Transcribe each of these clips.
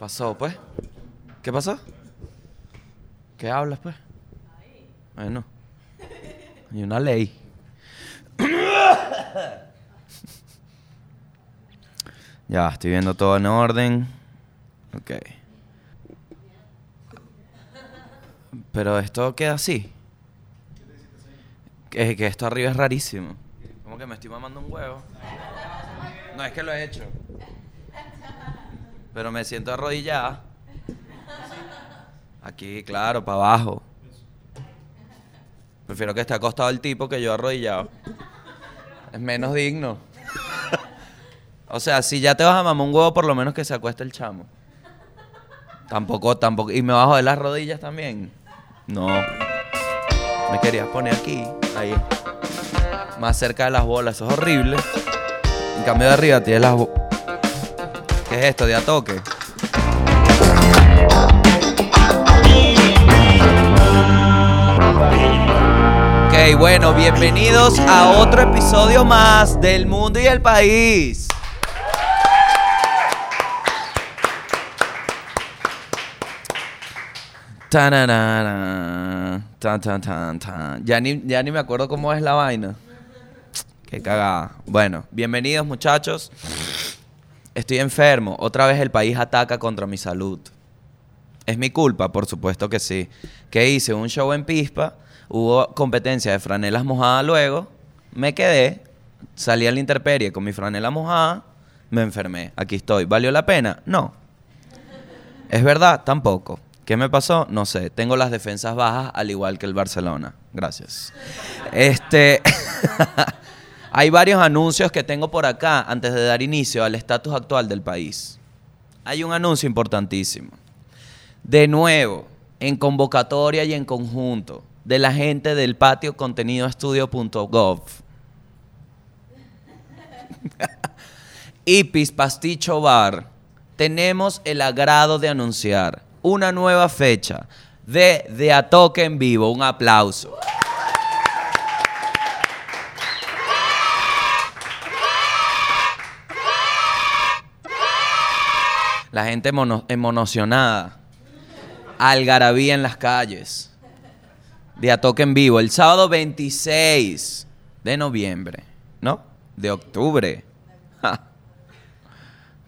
pasó, pues? ¿Qué pasó? ¿Qué hablas, pues? Bueno. Hay una ley. ya, estoy viendo todo en orden. Ok. Pero esto queda así. Que, que esto arriba es rarísimo. Como que me estoy mamando un huevo. No es que lo he hecho. Pero me siento arrodillada. Aquí, claro, para abajo. Prefiero que esté acostado el tipo que yo arrodillado. Es menos digno. o sea, si ya te vas a mamar un huevo, por lo menos que se acueste el chamo. Tampoco, tampoco. ¿Y me bajo de las rodillas también? No. Me querías poner aquí, ahí. Más cerca de las bolas. Eso es horrible. En cambio de arriba tienes las bo- ¿Qué es esto? ¿De a toque? Ok, bueno, bienvenidos a otro episodio más del mundo y el país. Tan, tan, tan. Ya ni, ya ni me acuerdo cómo es la vaina. Qué cagada. Bueno, bienvenidos muchachos. Estoy enfermo. Otra vez el país ataca contra mi salud. ¿Es mi culpa? Por supuesto que sí. ¿Qué hice? Un show en Pispa. Hubo competencia de franelas mojadas luego. Me quedé. Salí a la intemperie con mi franela mojada. Me enfermé. Aquí estoy. ¿Valió la pena? No. ¿Es verdad? Tampoco. ¿Qué me pasó? No sé. Tengo las defensas bajas al igual que el Barcelona. Gracias. Este. Hay varios anuncios que tengo por acá antes de dar inicio al estatus actual del país. Hay un anuncio importantísimo. De nuevo, en convocatoria y en conjunto, de la gente del patio contenidoestudio.gov. Ipis Pasticho Bar, tenemos el agrado de anunciar una nueva fecha de De a Toque en Vivo. Un aplauso. La gente emocionada. Algarabía en las calles. De toque en vivo. El sábado 26 de noviembre. ¿No? De octubre.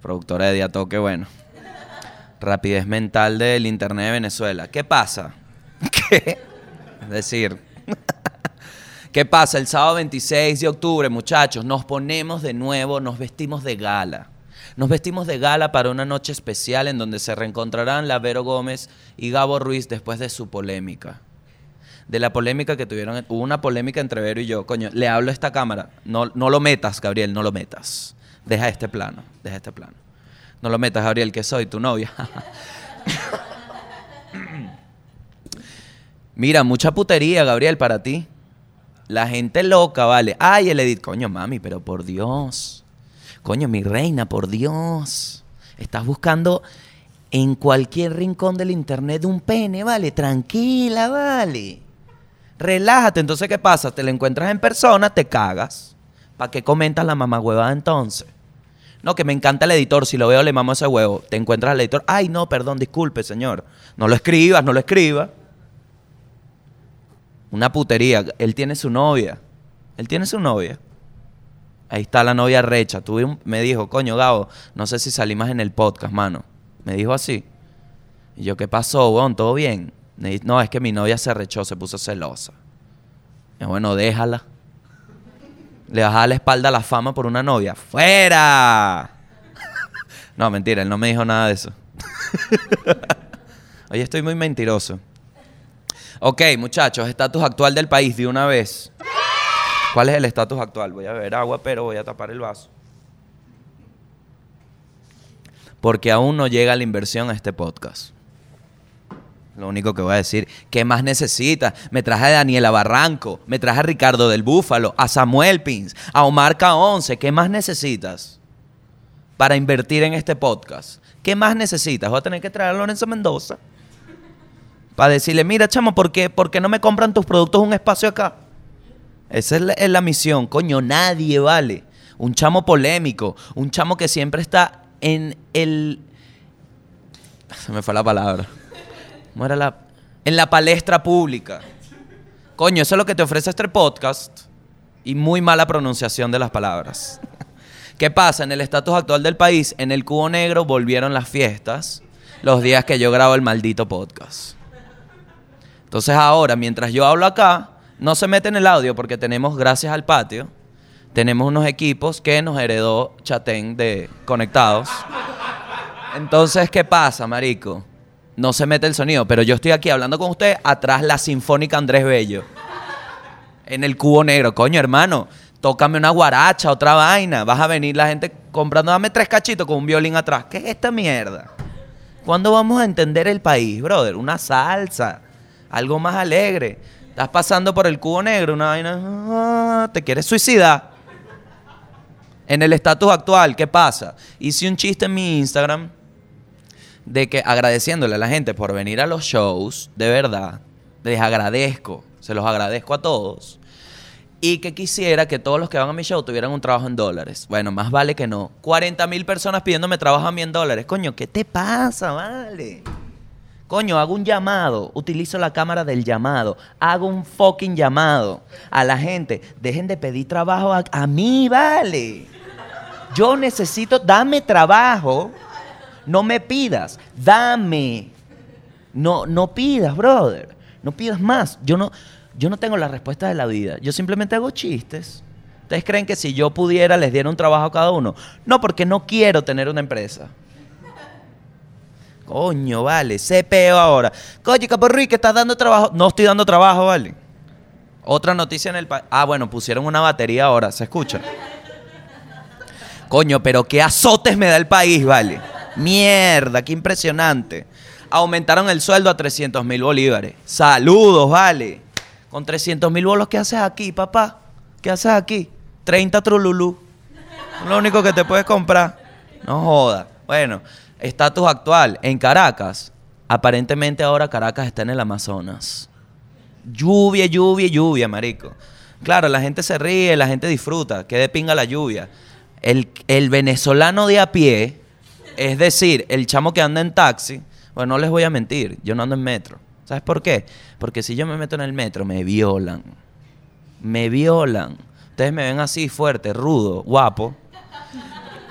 Productora de Diatoque, bueno. Rapidez mental del Internet de Venezuela. ¿Qué pasa? ¿Qué? Es decir, ¿qué pasa? El sábado 26 de octubre, muchachos, nos ponemos de nuevo, nos vestimos de gala. Nos vestimos de gala para una noche especial en donde se reencontrarán la Vero Gómez y Gabo Ruiz después de su polémica. De la polémica que tuvieron, hubo una polémica entre Vero y yo. Coño, le hablo a esta cámara. No, no lo metas, Gabriel, no lo metas. Deja este plano, deja este plano. No lo metas, Gabriel, que soy tu novia. Mira, mucha putería, Gabriel, para ti. La gente loca, vale. Ay, el edit. Coño, mami, pero por Dios. Coño, mi reina, por Dios. Estás buscando en cualquier rincón del internet un pene, vale. Tranquila, vale. Relájate. Entonces, ¿qué pasa? Te lo encuentras en persona, te cagas. ¿Para qué comentas la mamá huevada entonces? No, que me encanta el editor. Si lo veo, le mamo ese huevo. Te encuentras al editor. Ay, no, perdón, disculpe, señor. No lo escribas, no lo escribas. Una putería. Él tiene su novia. Él tiene su novia. Ahí está la novia recha. Tuve un- me dijo, coño, Gabo, no sé si salí más en el podcast, mano. Me dijo así. Y yo, ¿qué pasó, weón? ¿Todo bien? No, es que mi novia se rechó, se puso celosa. Bueno, déjala. Le bajaba la espalda a la fama por una novia. ¡Fuera! no, mentira, él no me dijo nada de eso. Oye, estoy muy mentiroso. Ok, muchachos, estatus actual del país de una vez. ¿Cuál es el estatus actual? Voy a beber agua, pero voy a tapar el vaso. Porque aún no llega la inversión a este podcast. Lo único que voy a decir, ¿qué más necesitas? Me traje a Daniela Barranco, me traje a Ricardo del Búfalo, a Samuel Pins, a Omar K11. ¿Qué más necesitas para invertir en este podcast? ¿Qué más necesitas? Voy a tener que traer a Lorenzo Mendoza para decirle, mira, chamo, ¿por qué, por qué no me compran tus productos un espacio acá? Esa es la, misión. Coño, nadie vale. Un chamo polémico, un chamo que siempre está en el Se me fue la palabra. ¿Cómo era la...? En la palestra pública. Coño, eso es lo que te ofrece este podcast. Y muy mala pronunciación de las palabras. ¿Qué pasa? En el estatus actual del país, en el cubo negro volvieron las fiestas los días que yo grabo el maldito podcast. Entonces ahora, mientras yo hablo acá, no se mete en el audio porque tenemos, gracias al patio, tenemos unos equipos que nos heredó Chatén de conectados. Entonces, ¿qué pasa, marico? No se mete el sonido, pero yo estoy aquí hablando con usted atrás la Sinfónica Andrés Bello. En el cubo negro, coño, hermano. Tócame una guaracha, otra vaina. Vas a venir la gente comprando, dame tres cachitos con un violín atrás. ¿Qué es esta mierda? ¿Cuándo vamos a entender el país, brother? Una salsa, algo más alegre. Estás pasando por el cubo negro, una vaina. ah, te quieres suicidar. En el estatus actual, ¿qué pasa? Hice un chiste en mi Instagram de que agradeciéndole a la gente por venir a los shows, de verdad, les agradezco, se los agradezco a todos. Y que quisiera que todos los que van a mi show tuvieran un trabajo en dólares. Bueno, más vale que no. 40 mil personas pidiéndome trabajo a mí en dólares. Coño, ¿qué te pasa, vale? Coño, hago un llamado, utilizo la cámara del llamado, hago un fucking llamado a la gente. Dejen de pedir trabajo a, mí, vale. Yo necesito, dame trabajo. No me pidas, dame. No, no pidas, brother. No pidas más. Yo no, yo no tengo la respuesta de la vida. Yo simplemente hago chistes. ¿Ustedes creen que si yo pudiera les diera un trabajo a cada uno? No, porque no quiero tener una empresa. Coño, vale, peo ahora. Coño, Caporri, que estás dando trabajo. No estoy dando trabajo, vale. Otra noticia en el país. Ah, bueno, pusieron una batería ahora, ¿se escucha? Coño, pero qué azotes me da el país, vale. Mierda, qué impresionante. Aumentaron el sueldo a 300 mil bolívares. Saludos, vale. Con 300 mil bolos, ¿qué haces aquí, papá? ¿Qué haces aquí? 30 trululú. Lo único que te puedes comprar. No joda. Bueno, estatus actual. En Caracas, aparentemente ahora Caracas está en el Amazonas. Lluvia, lluvia, lluvia, marico. Claro, la gente se ríe, la gente disfruta. Que de pinga la lluvia. El, el venezolano de a pie, es decir, el chamo que anda en taxi, bueno, no les voy a mentir, yo no ando en metro. ¿Sabes por qué? Porque si yo me meto en el metro, me violan. Me violan. Ustedes me ven así, fuerte, rudo, guapo.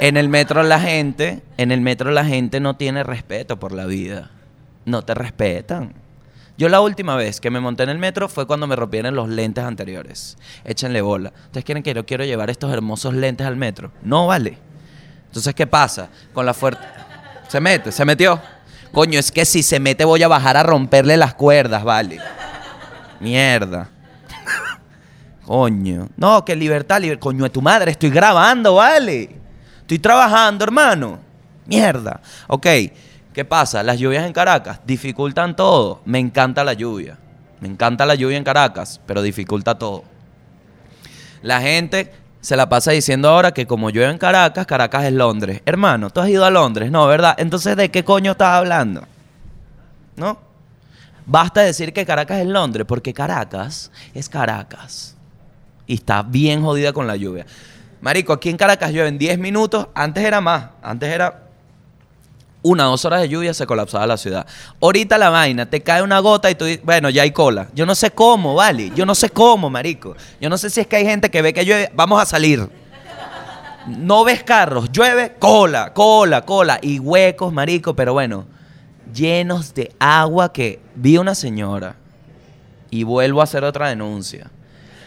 En el metro la gente, en el metro la gente no tiene respeto por la vida. No te respetan. Yo la última vez que me monté en el metro fue cuando me rompieron los lentes anteriores. Échenle bola. ¿Ustedes quieren que yo quiero llevar estos hermosos lentes al metro? No vale. Entonces, ¿qué pasa? Con la fuerte... Se mete, se metió. Coño, es que si se mete voy a bajar a romperle las cuerdas, vale. Mierda. Coño. No, que libertad, liber- Coño de tu madre, estoy grabando, vale. Estoy trabajando, hermano. Mierda. Ok, ¿qué pasa? Las lluvias en Caracas dificultan todo. Me encanta la lluvia. Me encanta la lluvia en Caracas, pero dificulta todo. La gente se la pasa diciendo ahora que como llueve en Caracas, Caracas es Londres. Hermano, tú has ido a Londres, ¿no? ¿Verdad? Entonces, ¿de qué coño estás hablando? ¿No? Basta decir que Caracas es Londres, porque Caracas es Caracas. Y está bien jodida con la lluvia. Marico, aquí en Caracas llueve en 10 minutos. Antes era más. Antes era una dos horas de lluvia se colapsaba la ciudad. Ahorita la vaina, te cae una gota y tú dices, bueno, ya hay cola. Yo no sé cómo, vale. Yo no sé cómo, marico. Yo no sé si es que hay gente que ve que llueve, vamos a salir. No ves carros, llueve, cola, cola, cola. Y huecos, marico, pero bueno, llenos de agua que vi una señora y vuelvo a hacer otra denuncia.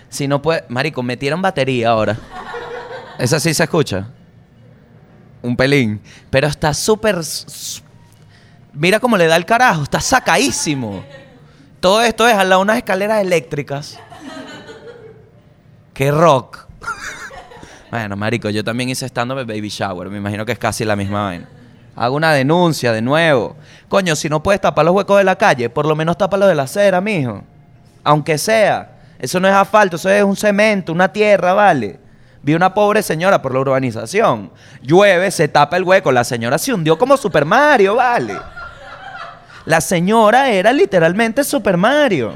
Si no puede, marico, metieron batería ahora. Esa sí se escucha. Un pelín. Pero está súper... Mira cómo le da el carajo. Está sacadísimo. Todo esto es lado de unas escaleras eléctricas. ¡Qué rock! bueno, marico, yo también hice stand-up Baby Shower. Me imagino que es casi la misma vaina. Hago una denuncia de nuevo. Coño, si no puedes tapar los huecos de la calle, por lo menos tapa los de la acera, mijo. Aunque sea. Eso no es asfalto, eso es un cemento, una tierra, ¿vale? Vi una pobre señora por la urbanización. Llueve, se tapa el hueco. La señora se hundió como Super Mario, ¿vale? La señora era literalmente Super Mario.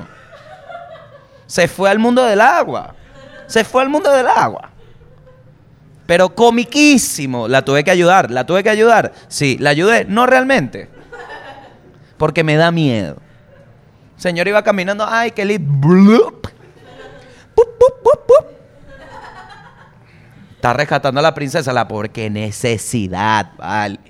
Se fue al mundo del agua. Se fue al mundo del agua. Pero comiquísimo. La tuve que ayudar. ¿La tuve que ayudar? Sí, la ayudé. No realmente. Porque me da miedo. Señor iba caminando, ay, qué lindo. Pup, pup, pup. Está rescatando a la princesa, la pobre, qué necesidad, vale.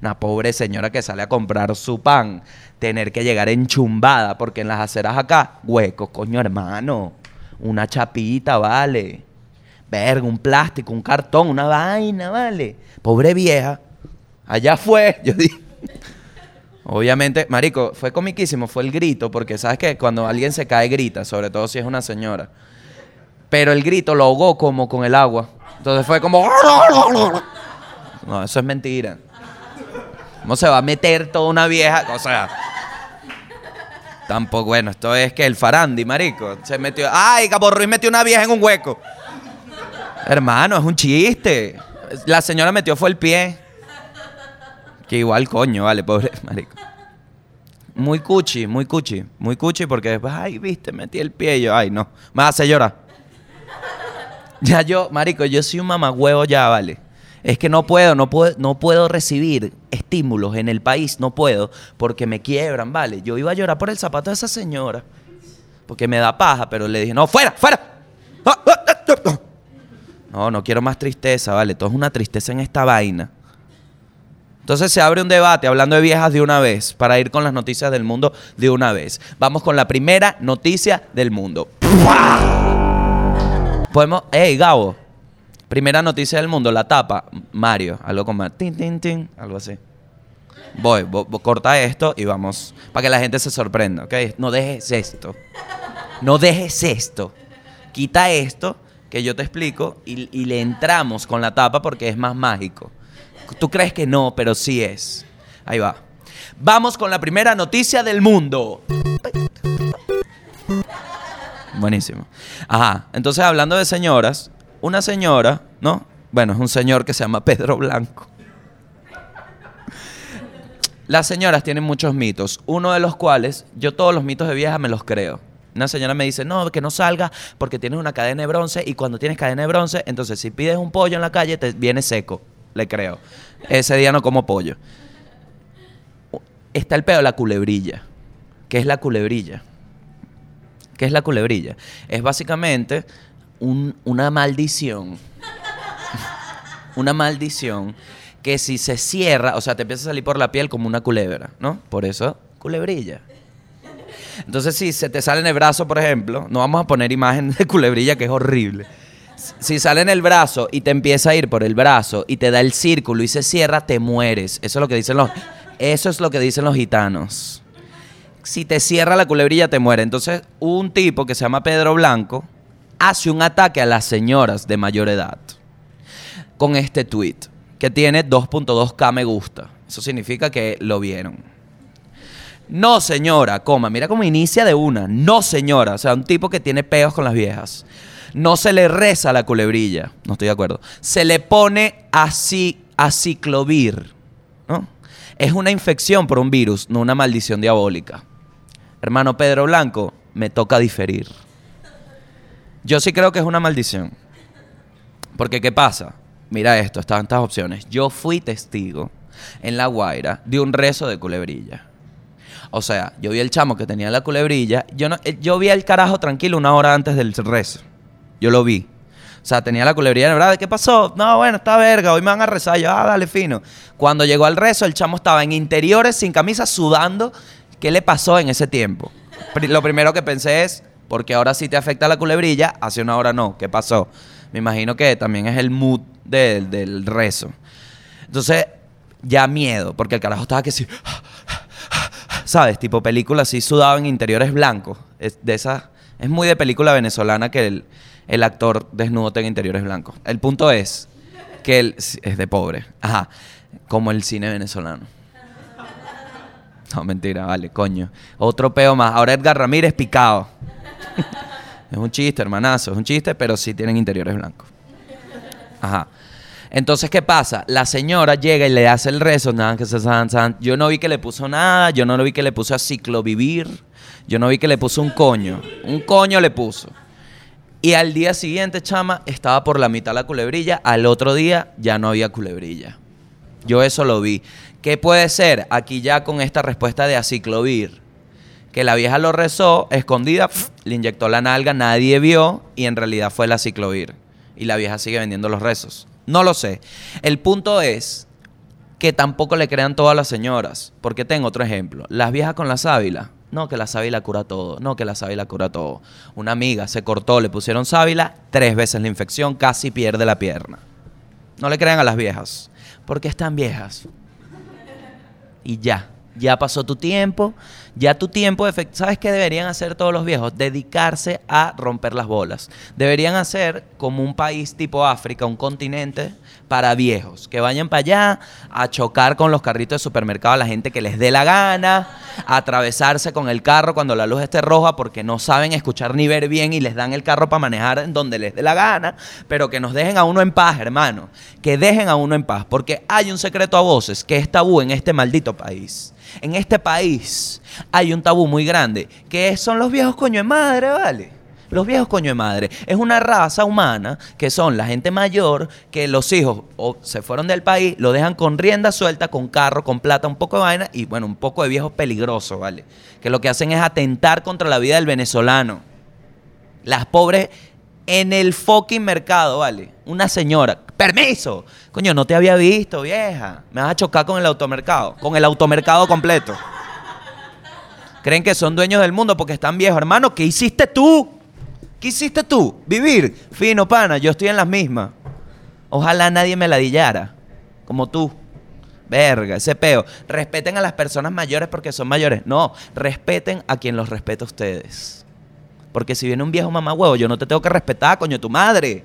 Una pobre señora que sale a comprar su pan, tener que llegar enchumbada, porque en las aceras acá, huecos, coño hermano. Una chapita, vale. Verga, un plástico, un cartón, una vaina, vale. Pobre vieja. Allá fue, yo dije. Obviamente, marico, fue comiquísimo, fue el grito, porque sabes que cuando alguien se cae grita, sobre todo si es una señora. Pero el grito lo ahogó como con el agua. Entonces fue como... No, eso es mentira. ¿Cómo se va a meter toda una vieja? O sea... Tampoco, bueno, esto es que el farandi, marico. Se metió... ¡Ay, Cabo Ruiz metió una vieja en un hueco! Hermano, es un chiste. La señora metió fue el pie. Que igual, coño, vale, pobre marico. Muy cuchi, muy cuchi, muy cuchi porque después, ay, viste, metí el pie y yo, ay, no, me hace llorar. Ya yo, marico, yo soy un mamagüevo ya, vale. Es que no puedo, no puedo, no puedo recibir estímulos en el país, no puedo, porque me quiebran, vale. Yo iba a llorar por el zapato de esa señora, porque me da paja, pero le dije, no, fuera, fuera. No, no quiero más tristeza, vale. Todo es una tristeza en esta vaina. Entonces se abre un debate hablando de viejas de una vez, para ir con las noticias del mundo de una vez. Vamos con la primera noticia del mundo. Podemos, Gabo, primera noticia del mundo, la tapa, Mario, algo como tin, tin, tin, algo así. Voy, vo- vo- corta esto y vamos, para que la gente se sorprenda, ¿ok? No dejes esto, no dejes esto, quita esto que yo te explico y, y le entramos con la tapa porque es más mágico. Tú crees que no, pero sí es. Ahí va. Vamos con la primera noticia del mundo. Buenísimo. Ajá. Entonces, hablando de señoras, una señora, ¿no? Bueno, es un señor que se llama Pedro Blanco. Las señoras tienen muchos mitos, uno de los cuales yo todos los mitos de vieja me los creo. Una señora me dice, no, que no salga porque tienes una cadena de bronce y cuando tienes cadena de bronce, entonces si pides un pollo en la calle te viene seco. Le creo. Ese día no como pollo. Está el pedo de la culebrilla. ¿Qué es la culebrilla? ¿Qué es la culebrilla? Es básicamente un- una maldición. una maldición que si se cierra, o sea, te empieza a salir por la piel como una culebra, ¿no? Por eso, culebrilla. Entonces, si se te sale en el brazo, por ejemplo, no vamos a poner imagen de culebrilla, que es horrible. Si sale en el brazo y te empieza a ir por el brazo y te da el círculo y se cierra, te mueres. Eso es lo que dicen los, eso es lo que dicen los gitanos. Si te cierra la culebrilla, te muere. Entonces, un tipo que se llama Pedro Blanco hace un ataque a las señoras de mayor edad con este tweet que tiene 2.2k me gusta. Eso significa que lo vieron. No, señora, coma, mira cómo inicia de una. No, señora, o sea, un tipo que tiene peos con las viejas. No se le reza la culebrilla, no estoy de acuerdo. Se le pone así, aciclovir, ¿no? Es una infección por un virus, no una maldición diabólica. Hermano Pedro Blanco, me toca diferir. Yo sí creo que es una maldición. Porque, ¿qué pasa? Mira esto, están estas opciones. Yo fui testigo en La Guaira de un rezo de culebrilla. O sea, yo vi el chamo que tenía la culebrilla. Yo, no, eh, yo vi el carajo tranquilo una hora antes del rezo. Yo lo vi. O sea, tenía la culebrilla, ¿verdad? ¿Qué pasó? No, bueno, está verga, hoy me van a rezar. Yo, ah, dale fino. Cuando llegó al rezo, el chamo estaba en interiores, sin camisa, sudando. ¿Qué le pasó en ese tiempo? Lo primero que pensé es, porque ahora sí te afecta la culebrilla, hace una hora no. ¿Qué pasó? Me imagino que también es el mood del- rezo. Entonces, ya miedo, porque el carajo estaba que sí. ¿Sabes? Tipo película así sudado en interiores blancos. Es de es muy de película venezolana que el, el actor desnudo tenga interiores blancos. El punto es que él es de pobre. Ajá. Como el cine venezolano. No, mentira, vale, coño. Otro peo más. Ahora Edgar Ramírez picado. es un chiste, hermanazo. Es un chiste, pero sí tienen interiores blancos. Ajá. Entonces, ¿qué pasa? La señora llega y le hace el rezo. Yo no vi que le puso nada. Yo no vi que le puso a ciclovivir. Yo no vi que le puso un coño. Un coño le puso. Y al día siguiente, chama, estaba por la mitad la culebrilla. Al otro día ya no había culebrilla. Yo eso lo vi. ¿Qué puede ser? Aquí ya con esta respuesta de aciclovir. Que la vieja lo rezó, escondida, le inyectó la nalga, nadie vio y en realidad fue el aciclovir. Y la vieja sigue vendiendo los rezos. No lo sé. El punto es que tampoco le crean todas las señoras. Porque tengo otro ejemplo. Las viejas con la sábila. No, que la sábila cura todo. No, que la sábila cura todo. Una amiga se cortó, le pusieron sábila, tres veces la infección, casi pierde la pierna. No le crean a las viejas. Porque están viejas. Y ya. Ya pasó tu tiempo. Ya tu tiempo. ¿Sabes qué deberían hacer todos los viejos? Dedicarse a romper las bolas. Deberían hacer como un país tipo África, un continente para viejos. Que vayan para allá a chocar con los carritos de supermercado a la gente que les dé la gana. A atravesarse con el carro cuando la luz esté roja porque no saben escuchar ni ver bien y les dan el carro para manejar en donde les dé la gana. Pero que nos dejen a uno en paz, hermano. Que dejen a uno en paz. Porque hay un secreto a voces que es tabú en este maldito país. En este país hay un tabú muy grande, que son los viejos coño de madre, ¿vale? Los viejos coño de madre. Es una raza humana que son la gente mayor que los hijos o se fueron del país, lo dejan con rienda suelta, con carro, con plata, un poco de vaina y bueno, un poco de viejos peligrosos, ¿vale? Que lo que hacen es atentar contra la vida del venezolano. Las pobres en el fucking mercado, ¿vale? Una señora. ¡Permiso! Coño, no te había visto, vieja. Me vas a chocar con el automercado. Con el automercado completo. Creen que son dueños del mundo porque están viejos. Hermano, ¿qué hiciste tú? ¿Qué hiciste tú? Vivir. Fino, pana. Yo estoy en las mismas. Ojalá nadie me ladillara. Como tú. Verga, ese peo. Respeten a las personas mayores porque son mayores. No, respeten a quien los respeta a ustedes. Porque si viene un viejo mamá huevo, yo no te tengo que respetar, coño, tu madre.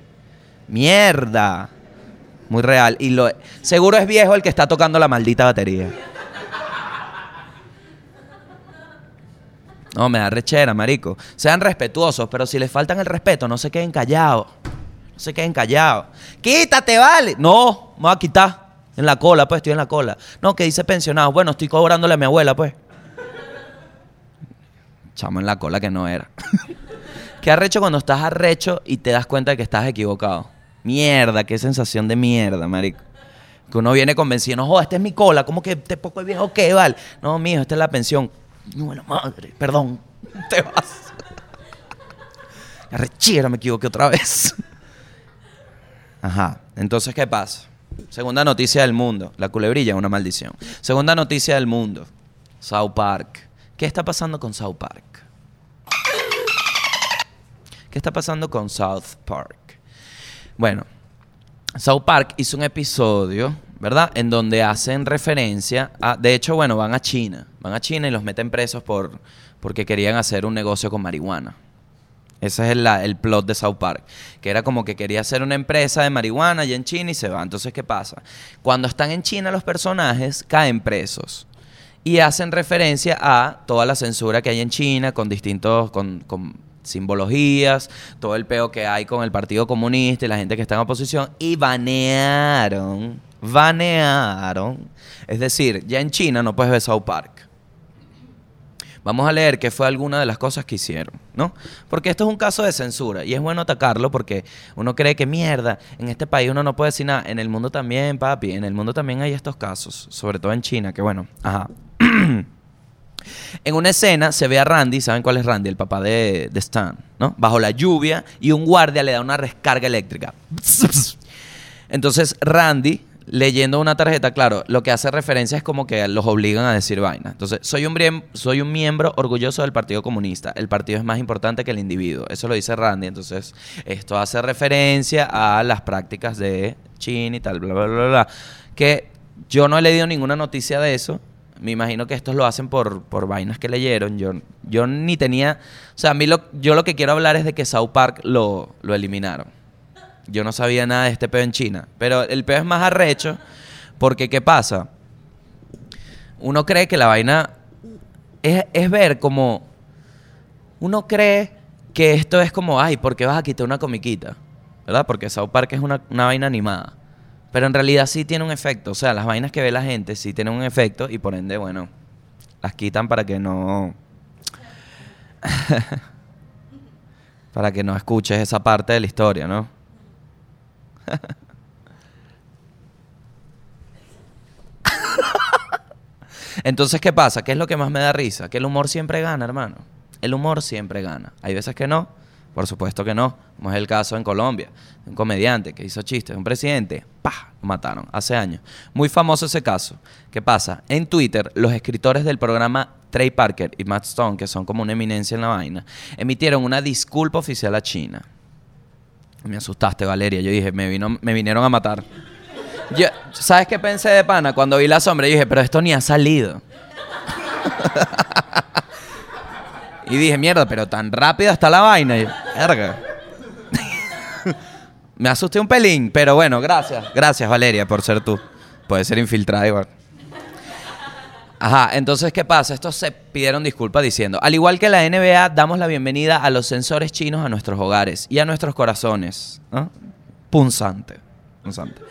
Mierda. Muy real. Y lo seguro es viejo el que está tocando la maldita batería. No, me da rechera, marico. Sean respetuosos, pero si les faltan el respeto, no se queden callados. No se queden callados. Quítate, vale. No, me voy a quitar. En la cola, pues, estoy en la cola. No, que dice pensionado. Bueno, estoy cobrándole a mi abuela, pues. Chamo en la cola que no era. ¿Qué arrecho cuando estás arrecho y te das cuenta de que estás equivocado? Mierda, qué sensación de mierda, marico. Que uno viene convencido, no, joder, esta es mi cola, ¿cómo que este poco de viejo qué, vale? No, mijo, esta es la pensión. No, la madre, perdón, te vas. Arrechera, me equivoqué otra vez. Ajá, entonces, ¿qué pasa? Segunda noticia del mundo. La culebrilla una maldición. Segunda noticia del mundo. South Park. ¿Qué está pasando con South Park? ¿Qué está pasando con South Park? Bueno, South Park hizo un episodio, ¿verdad? En donde hacen referencia a... De hecho, bueno, van a China. Van a China y los meten presos por, porque querían hacer un negocio con marihuana. Ese es el, el plot de South Park. Que era como que quería hacer una empresa de marihuana allá en China y se va. Entonces, ¿qué pasa? Cuando están en China los personajes caen presos. Y hacen referencia a toda la censura que hay en China con distintos... Con simbologías, todo el peo que hay con el Partido Comunista y la gente que está en oposición. Y banearon, banearon. Es decir, ya en China no puedes ver South Park. Vamos a leer qué fue alguna de las cosas que hicieron, ¿no? Porque esto es un caso de censura y es bueno atacarlo porque uno cree que mierda, en este país uno no puede decir nada. En el mundo también, papi, en el mundo también hay estos casos, sobre todo en China, que bueno, ajá. En una escena se ve a Randy, ¿saben cuál es Randy? El papá de, Stan, ¿no? Bajo la lluvia y un guardia le da una descarga eléctrica. Entonces Randy, leyendo una tarjeta, claro, lo que hace referencia es como que los obligan a decir vaina. Entonces, soy un, soy un miembro orgulloso del Partido Comunista. El partido es más importante que el individuo. Eso lo dice Randy. Entonces, esto hace referencia a las prácticas de China y tal, bla, bla, bla, bla. Que yo no he leído ninguna noticia de eso. Me imagino que estos lo hacen por, por vainas que leyeron. Yo, yo ni tenía... O sea, a mí lo, yo lo que quiero hablar es de que South Park lo, lo eliminaron. Yo no sabía nada de este peo en China. Pero el peo es más arrecho porque, ¿qué pasa? Uno cree que la vaina es, es ver como... Uno cree que esto es como, ay, ¿por qué vas a quitar una comiquita? ¿Verdad? Porque South Park es una, una vaina animada. Pero en realidad sí tiene un efecto. O sea, las vainas que ve la gente sí tienen un efecto y por ende, bueno, las quitan para que no... para que no escuches esa parte de la historia, ¿no? Entonces, ¿qué pasa? ¿Qué es lo que más me da risa? Que el humor siempre gana, hermano. El humor siempre gana. Hay veces que no, por supuesto que no. Como es el caso en Colombia. Un comediante que hizo chistes, un presidente, ¡pah! Lo mataron hace años. Muy famoso ese caso. ¿Qué pasa? En Twitter, los escritores del programa Trey Parker y Matt Stone, que son como una eminencia en la vaina, emitieron una disculpa oficial a China. Me asustaste, Valeria. Yo dije, me, vino, me vinieron a matar. ¿Sabes qué pensé de pana? Cuando vi la sombra, yo dije, pero esto ni ha salido. y dije, mierda, pero tan rápida está la vaina. Y, verga. Me asusté un pelín, pero bueno, gracias. Gracias, Valeria, por ser tú. Puede ser infiltrada igual. Ajá, entonces, ¿qué pasa? Estos se pidieron disculpas diciendo, al igual que la NBA, damos la bienvenida a los sensores chinos a nuestros hogares y a nuestros corazones. Punzante. Punzante.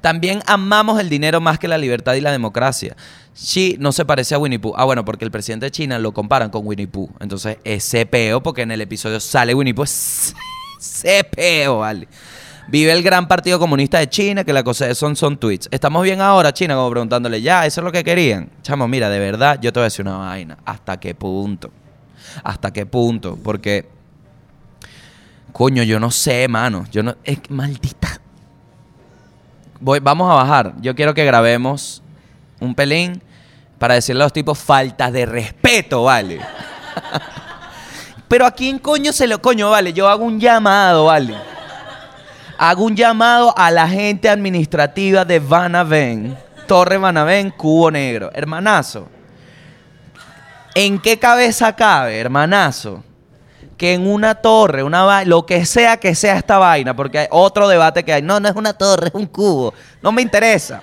También amamos el dinero más que la libertad y la democracia. Xi no se parece a Winnie Pooh. Ah, bueno, porque el presidente de China lo comparan con Winnie Pooh. Entonces es CPO porque en el episodio sale Winnie Pooh. Es CPO, vale. Vive el gran partido comunista de China, que la cosa de son, son tweets. ¿Estamos bien ahora, China? Como preguntándole, ya, eso es lo que querían. Chamo, mira, de verdad, yo te voy a decir una vaina. ¿Hasta qué punto? ¿Hasta qué punto? Porque, coño, yo no sé, mano. Yo no, es maldita. Voy, vamos a bajar. Yo quiero que grabemos un pelín para decirle a los tipos faltas de respeto, ¿vale? Pero a quién coño se lo coño, vale. Yo hago un llamado, ¿vale? Hago un llamado a la gente administrativa de Vanaven, Torre Vanaven, Cubo Negro. Hermanazo, ¿en qué cabeza cabe, hermanazo? Que en una torre, una lo que sea que sea esta vaina, porque hay otro debate que hay. No, no es una torre, es un cubo. No me interesa.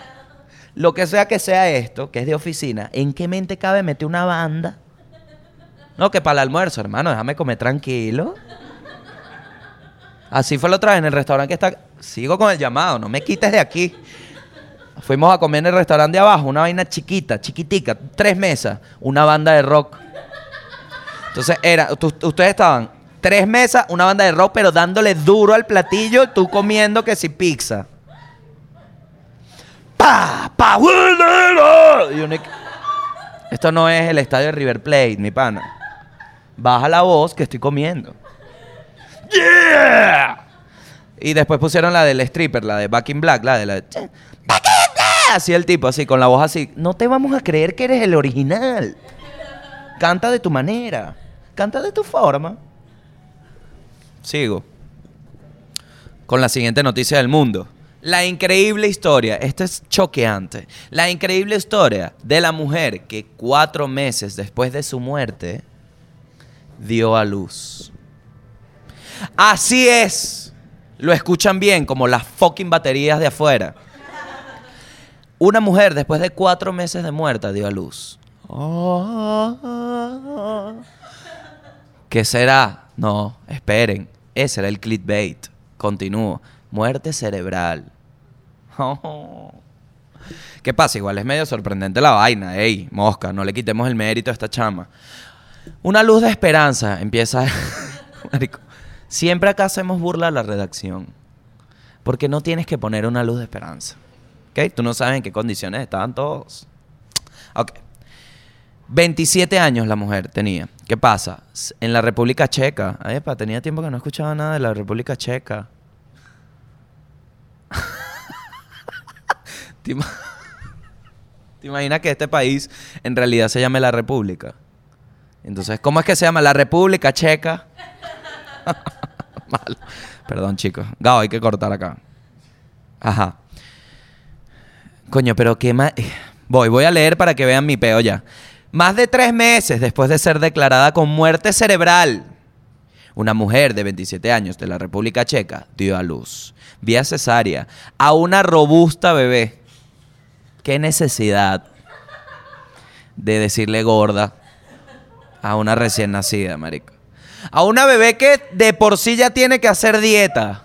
Lo que sea que sea esto, que es de oficina, ¿en qué mente cabe meter una banda? No, que para el almuerzo, hermano, déjame comer tranquilo. Así fue la otra vez en el restaurante que está. Sigo con el llamado, no me quites de aquí. Fuimos a comer en el restaurante de abajo, una vaina chiquita, chiquitica, tres mesas, una banda de rock. Entonces era, ustedes estaban tres mesas, una banda de rock, pero dándole duro al platillo, tú comiendo que si pizza. ¡Pa! ¡Pa! Esto no es el estadio de River Plate, mi pana. Baja la voz que estoy comiendo. ¡Yeah! Y después pusieron la del stripper, la de Back in Black, la de la de... Así el tipo, así, con la voz así. No te vamos a creer que eres el original. Canta de tu manera. Canta de tu forma. Sigo. Con la siguiente noticia del mundo. La increíble historia, esto es choqueante. La increíble historia de la mujer que cuatro meses después de su muerte dio a luz. Así es. Lo escuchan bien, como las fucking baterías de afuera. Una mujer después de cuatro meses de muerta dio a luz. ¿Qué será? No, esperen. Ese era el clickbait. Continúo. Muerte cerebral. ¿Qué pasa? Igual es medio sorprendente la vaina. Ey, mosca, no le quitemos el mérito a esta chama. Una luz de esperanza empieza. siempre acá hacemos burla a la redacción. Porque no tienes que poner una luz de esperanza. ¿Ok? Tú no sabes en qué condiciones estaban todos. Ok. 27 años la mujer tenía. ¿Qué pasa? En la República Checa. Epa, tenía tiempo que no escuchaba nada de la República Checa. ¿Te, ¿Te imaginas que este país en realidad se llame la República? Entonces, ¿cómo es que se llama? La República Checa. Malo. Perdón, chicos. Gao, hay que cortar acá. Ajá. Coño, pero qué más. Voy, voy a leer para que vean mi peo ya. Más de tres meses después de ser declarada con muerte cerebral, una mujer de 27 años de la República Checa dio a luz, vía cesárea, a una robusta bebé. ¿Qué necesidad de decirle gorda a una recién nacida, marico? A una bebé que de por sí ya tiene que hacer dieta.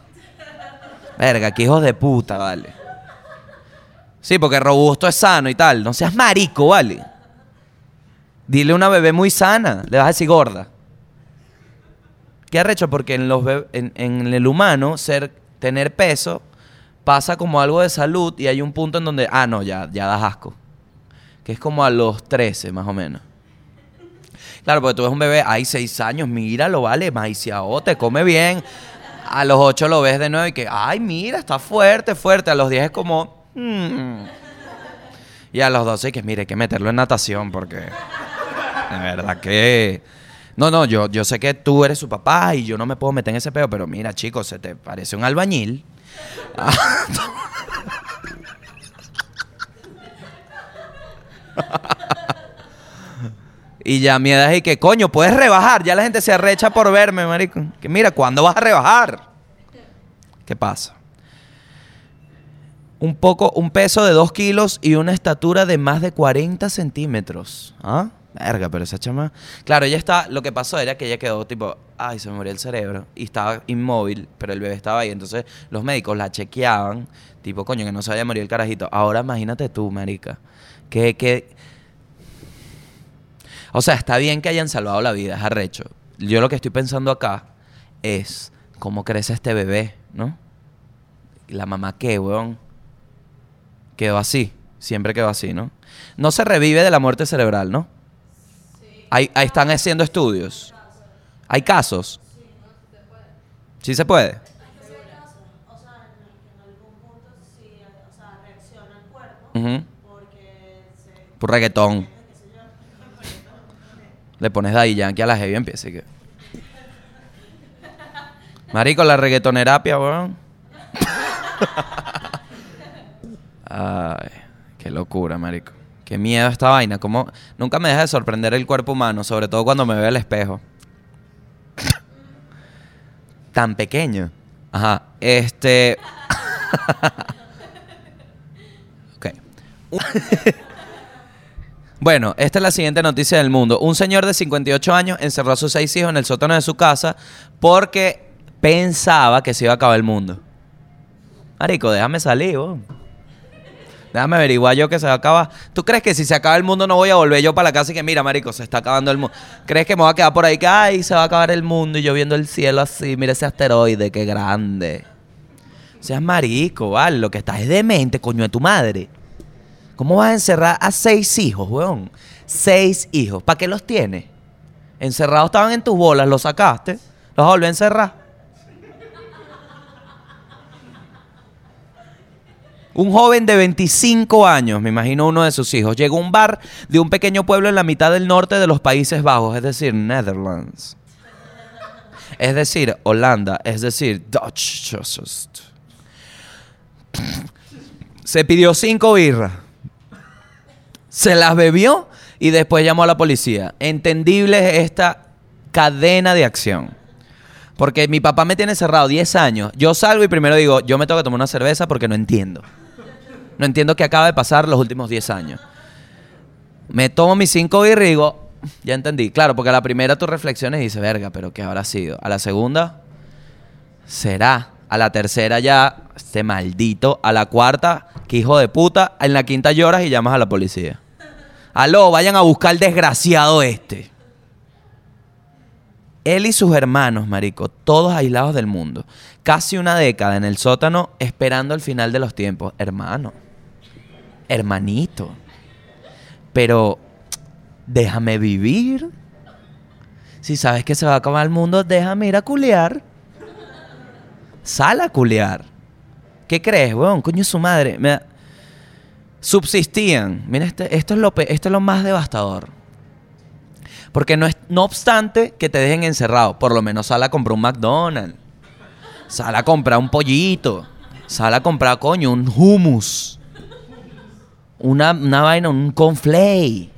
Verga, qué hijos de puta, vale. Sí, porque robusto es sano y tal. No seas marico, vale. Dile a una bebé muy sana, le vas a decir gorda. ¿Qué arrecho? Porque en, los en, en el humano, ser, tener peso pasa como algo de salud y hay un punto en donde, ah, no, ya, ya das asco. que es como a los 13 más o menos. Claro, porque tú ves un bebé, hay 6 años, míralo, vale, maiciao, te come bien. A los 8 lo ves de nuevo y que, ay, mira, está fuerte, fuerte. A los 10 es como, "Mm". Y a los 12 hay que, mire, hay que meterlo en natación porque de verdad que... No, no, yo, yo sé que tú eres su papá y yo no me puedo meter en ese peo, pero mira, chicos, se te parece un albañil. y ya mi edad es que, coño, puedes rebajar. Ya la gente se arrecha por verme, marico. Que mira, ¿cuándo vas a rebajar? ¿Qué pasa? Un poco, un peso de 2 kilos y una estatura de más de 40 centímetros. ¿Ah? Verga, pero esa chama. Claro, ella está. Lo que pasó era que ella quedó tipo, ay, se me murió el cerebro. Y estaba inmóvil, pero el bebé estaba ahí. Entonces los médicos la chequeaban, tipo, coño, que no se había morido el carajito. Ahora imagínate tú, marica. Que, que. O sea, está bien que hayan salvado la vida, es arrecho. Yo lo que estoy pensando acá es cómo crece este bebé, ¿no? La mamá qué, weón. Quedó así. Siempre quedó así, ¿no? No se revive de la muerte cerebral, ¿no? Ahí, ahí están haciendo estudios. ¿Hay casos? ¿Sí se puede? O sea, en, en algún punto sí, o sea, reacciona el cuerpo Ujú. porque se, Por reggaetón. Le pones Daddy Yankee a la heavy empieza que... Marico, la reggaetonerapia, weón. Ay, qué locura, marico. Qué miedo esta vaina. Como nunca me deja de sorprender el cuerpo humano, sobre todo cuando me veo al espejo. Tan pequeño. Ajá. Este. ok. Bueno, esta es la siguiente noticia del mundo. Un señor de 58 años encerró a sus seis hijos en el sótano de su casa porque pensaba que se iba a acabar el mundo. Marico, déjame salir, vos. Déjame averiguar yo que se va a acabar. ¿Tú crees que si se acaba el mundo no voy a volver yo para la casa y que mira, marico, se está acabando el mundo? ¿Crees que me voy a quedar por ahí que ay, se va a acabar el mundo y yo viendo el cielo así, mira ese asteroide, qué grande? Seas marico, vale, lo que estás es demente, coño de tu madre. ¿Cómo vas a encerrar a seis hijos, weón? Seis hijos. ¿Para qué los tienes? Encerrados estaban en tus bolas, los sacaste, los volví a encerrar. Un joven de 25 años, me imagino uno de sus hijos, llegó a un bar de un pequeño pueblo en la mitad del norte de los Países Bajos, es decir, Netherlands. Es decir, Holanda, es decir, Dutch. Se pidió cinco birras. Se las bebió y después llamó a la policía. Entendible es esta cadena de acción. Porque mi papá me tiene cerrado 10 años. Yo salgo y primero digo, yo me tengo que tomar una cerveza porque no entiendo. No entiendo qué acaba de pasar los últimos 10 años. Me tomo mis cinco birras y digo, ya entendí. Claro, porque a la primera tú reflexiones y dices, verga, pero ¿qué habrá sido? A la segunda, será. A la tercera ya, este maldito. A la cuarta, que hijo de puta. En la quinta lloras y llamas a la policía. Aló, vayan a buscar al desgraciado este. Él y sus hermanos, marico, todos aislados del mundo. Casi una década en el sótano esperando el final de los tiempos. Hermano. Hermanito. Pero déjame vivir. Si sabes que se va a acabar el mundo, déjame ir a culear. Sal a culear. ¿Qué crees, weón? Coño, su madre. Subsistían. Mira, este- esto, es lo, esto es lo más devastador. Porque no, es, no obstante que te dejen encerrado, por lo menos sal a comprar un McDonald's. Sal a comprar un pollito. Sal a comprar, coño, un hummus. Una, una vaina, un conflay.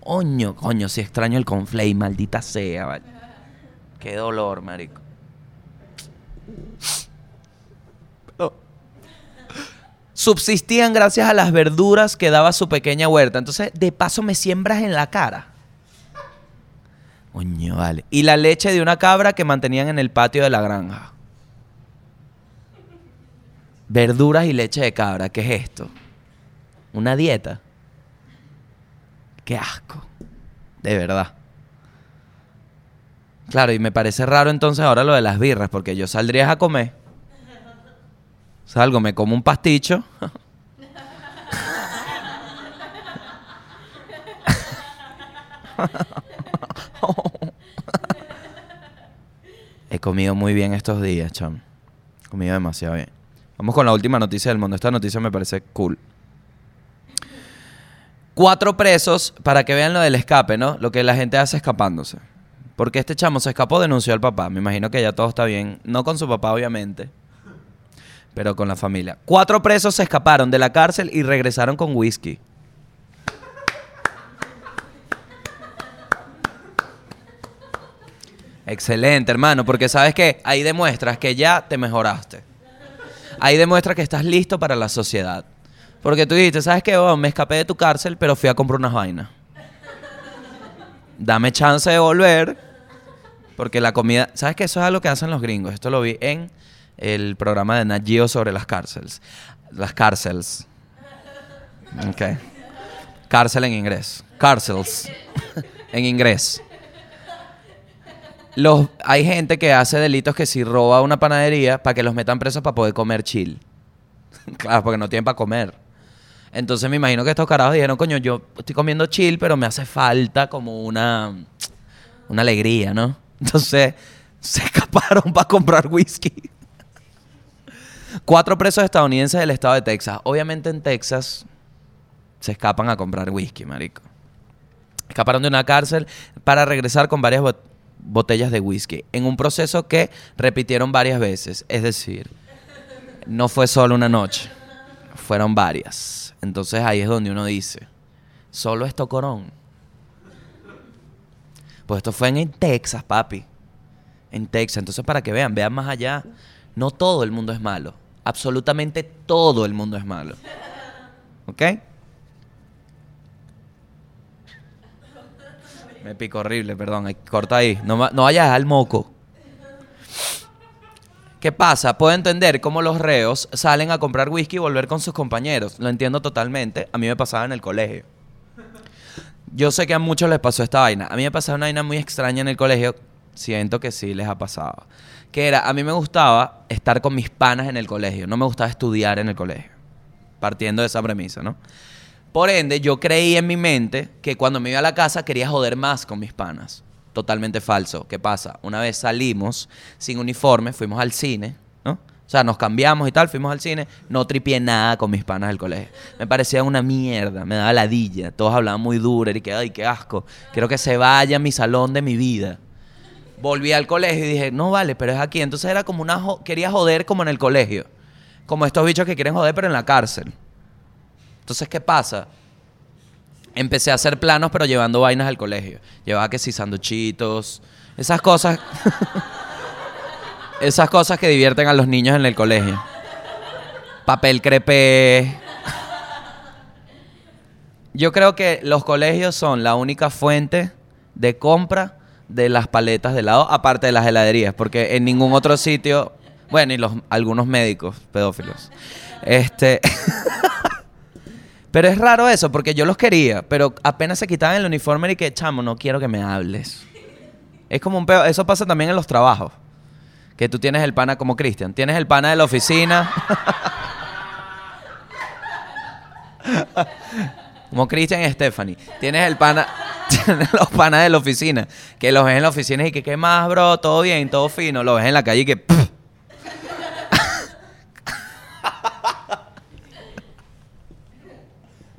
Coño, coño, si extraño el conflay, maldita sea, vale. Qué dolor, marico. Subsistían gracias a las verduras que daba su pequeña huerta. Entonces, de paso me siembras en la cara. Coño, vale. Y la leche de una cabra que mantenían en el patio de la granja. Verduras y leche de cabra, ¿qué es esto? ¿Una dieta? Qué asco. De verdad. Claro, y me parece raro entonces ahora lo de las birras, porque yo saldría a comer. Salgo, me como un pasticho. He comido muy bien estos días, cham. He comido demasiado bien. Vamos con la última noticia del mundo. Esta noticia me parece cool. Cuatro presos, para que vean lo del escape, ¿no? Lo que la gente hace escapándose. Porque este chamo se escapó, denunció al papá. Me imagino que ya todo está bien. No con su papá, obviamente. Pero con la familia. Cuatro presos se escaparon de la cárcel y regresaron con whisky. Excelente, hermano, porque sabes que ahí demuestras que ya te mejoraste. Ahí demuestras que estás listo para la sociedad. Porque tú dijiste, ¿sabes qué? Oh, me escapé de tu cárcel, pero fui a comprar unas vainas. Dame chance de volver, porque la comida... ¿Sabes qué? Eso es algo que hacen los gringos. Esto lo vi en el programa de Nat sobre las cárceles. Las cárceles. Ok. Cárcel en inglés. Cárceles. en inglés. Los, hay gente que hace delitos que si roba una panadería para que los metan presos para poder comer chill. claro, porque no tienen para comer. Entonces me imagino que estos carajos dijeron, coño, yo estoy comiendo chill, pero me hace falta como una, una alegría, ¿no? Entonces se escaparon para comprar whisky. Cuatro presos estadounidenses del estado de Texas. Obviamente en Texas se escapan a comprar whisky, marico. Escaparon de una cárcel para regresar con varias bot- botellas de whisky. En un proceso que repitieron varias veces. Es decir, no fue solo una noche. Fueron varias. Entonces ahí es donde uno dice, solo esto corón. Pues esto fue en Texas, papi. En Texas. Entonces para que vean, vean más allá. No todo el mundo es malo. Absolutamente todo el mundo es malo. ¿Ok? Me pico horrible, perdón. Corta ahí. No, no vayas al moco. ¿Qué pasa? Puedo entender cómo los reos salen a comprar whisky y volver con sus compañeros. Lo entiendo totalmente. A mí me pasaba en el colegio. Yo sé que a muchos les pasó esta vaina. A mí me pasaba una vaina muy extraña en el colegio. Siento que sí les ha pasado. Que era, a mí me gustaba estar con mis panas en el colegio. No me gustaba estudiar en el colegio. Partiendo de esa premisa, ¿no? Por ende, yo creí en mi mente que cuando me iba a la casa quería joder más con mis panas. Totalmente falso. ¿Qué pasa? Una vez salimos sin uniforme, fuimos al cine, ¿no? O sea, nos cambiamos y tal, fuimos al cine, no tripié nada con mis panas del colegio. Me parecía una mierda, me daba ladilla. Todos hablaban muy duro y que, ay, qué asco. Quiero que se vaya mi salón de mi vida. Volví al colegio y dije, no vale, pero es aquí. Entonces era como una... quería joder como en el colegio. Como estos bichos que quieren joder, pero en la cárcel. Entonces, ¿qué pasa? Empecé a hacer planos, pero llevando vainas al colegio. Llevaba que si sanduchitos, esas cosas. esas cosas que divierten a los niños en el colegio. Papel crepé. Yo creo que los colegios son la única fuente de compra de las paletas de helado, aparte de las heladerías, porque en ningún otro sitio, bueno, y los algunos médicos pedófilos. Este Pero es raro eso, porque yo los quería, pero apenas se quitaban el uniforme y que, chamo, no quiero que me hables. Es como un peo. Eso pasa también en los trabajos. Que tú tienes el pana como Cristian. Tienes el pana de la oficina. como Cristian y Stephanie. Tienes el pana. Tienes los panas de la oficina. Que los ves en la oficina y que, ¿qué más, bro? Todo bien, todo fino. Lo ves en la calle y que.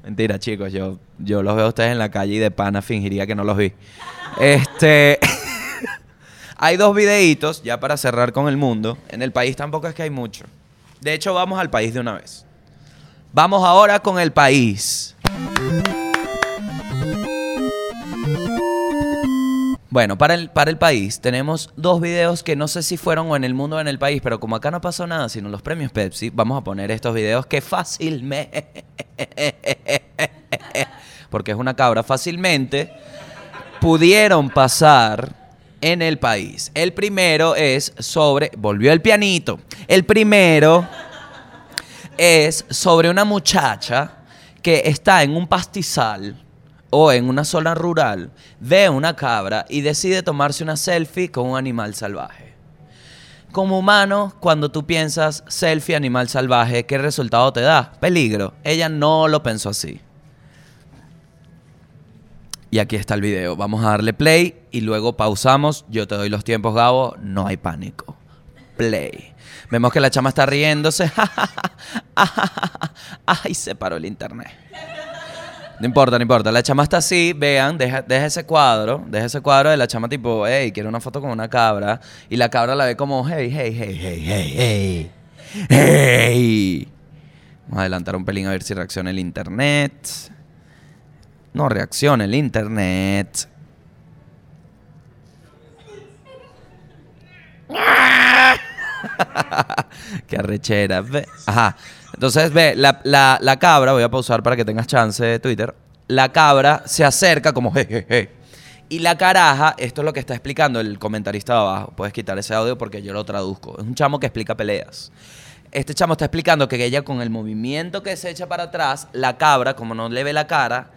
Mentira, chicos, yo, yo los veo a ustedes en la calle y de pana fingiría que no los vi. Este. hay dos videitos, ya para cerrar con el mundo. En el país tampoco es que hay mucho. De hecho, vamos al país de una vez. Vamos ahora con el país. Bueno, para el, para el país tenemos dos videos que no sé si fueron o en el mundo o en el país, pero como acá no pasó nada, sino los premios Pepsi, vamos a poner estos videos que fácilmente, porque es una cabra, fácilmente pudieron pasar en el país. El primero es sobre, volvió el pianito, el primero es sobre una muchacha que está en un pastizal o en una zona rural, ve una cabra y decide tomarse una selfie con un animal salvaje. Como humano, cuando tú piensas selfie animal salvaje, ¿qué resultado te da? Peligro. Ella no lo pensó así. Y aquí está el video. Vamos a darle play y luego pausamos. Yo te doy los tiempos, Gabo. No hay pánico. Play. Vemos que la chama está riéndose. Ay, se paró el internet. No importa, no importa. La chama está así, vean, deja, ese cuadro, deja ese cuadro de la chama tipo, hey, quiero una foto con una cabra. Y la cabra la ve como, hey, hey, hey, hey, hey, hey, hey. Vamos a adelantar un pelín a ver si reacciona el internet. No reacciona el internet. Qué arrechera. Ajá. Entonces, ve, la, la- cabra, voy a pausar para que tengas chance Twitter. La cabra se acerca como, hey. Y la caraja, esto es lo que está explicando el comentarista de abajo. Puedes quitar ese audio porque yo lo traduzco. Es un chamo que explica peleas. Este chamo está explicando que ella con el movimiento que se echa para atrás, la cabra, como no le ve la cara,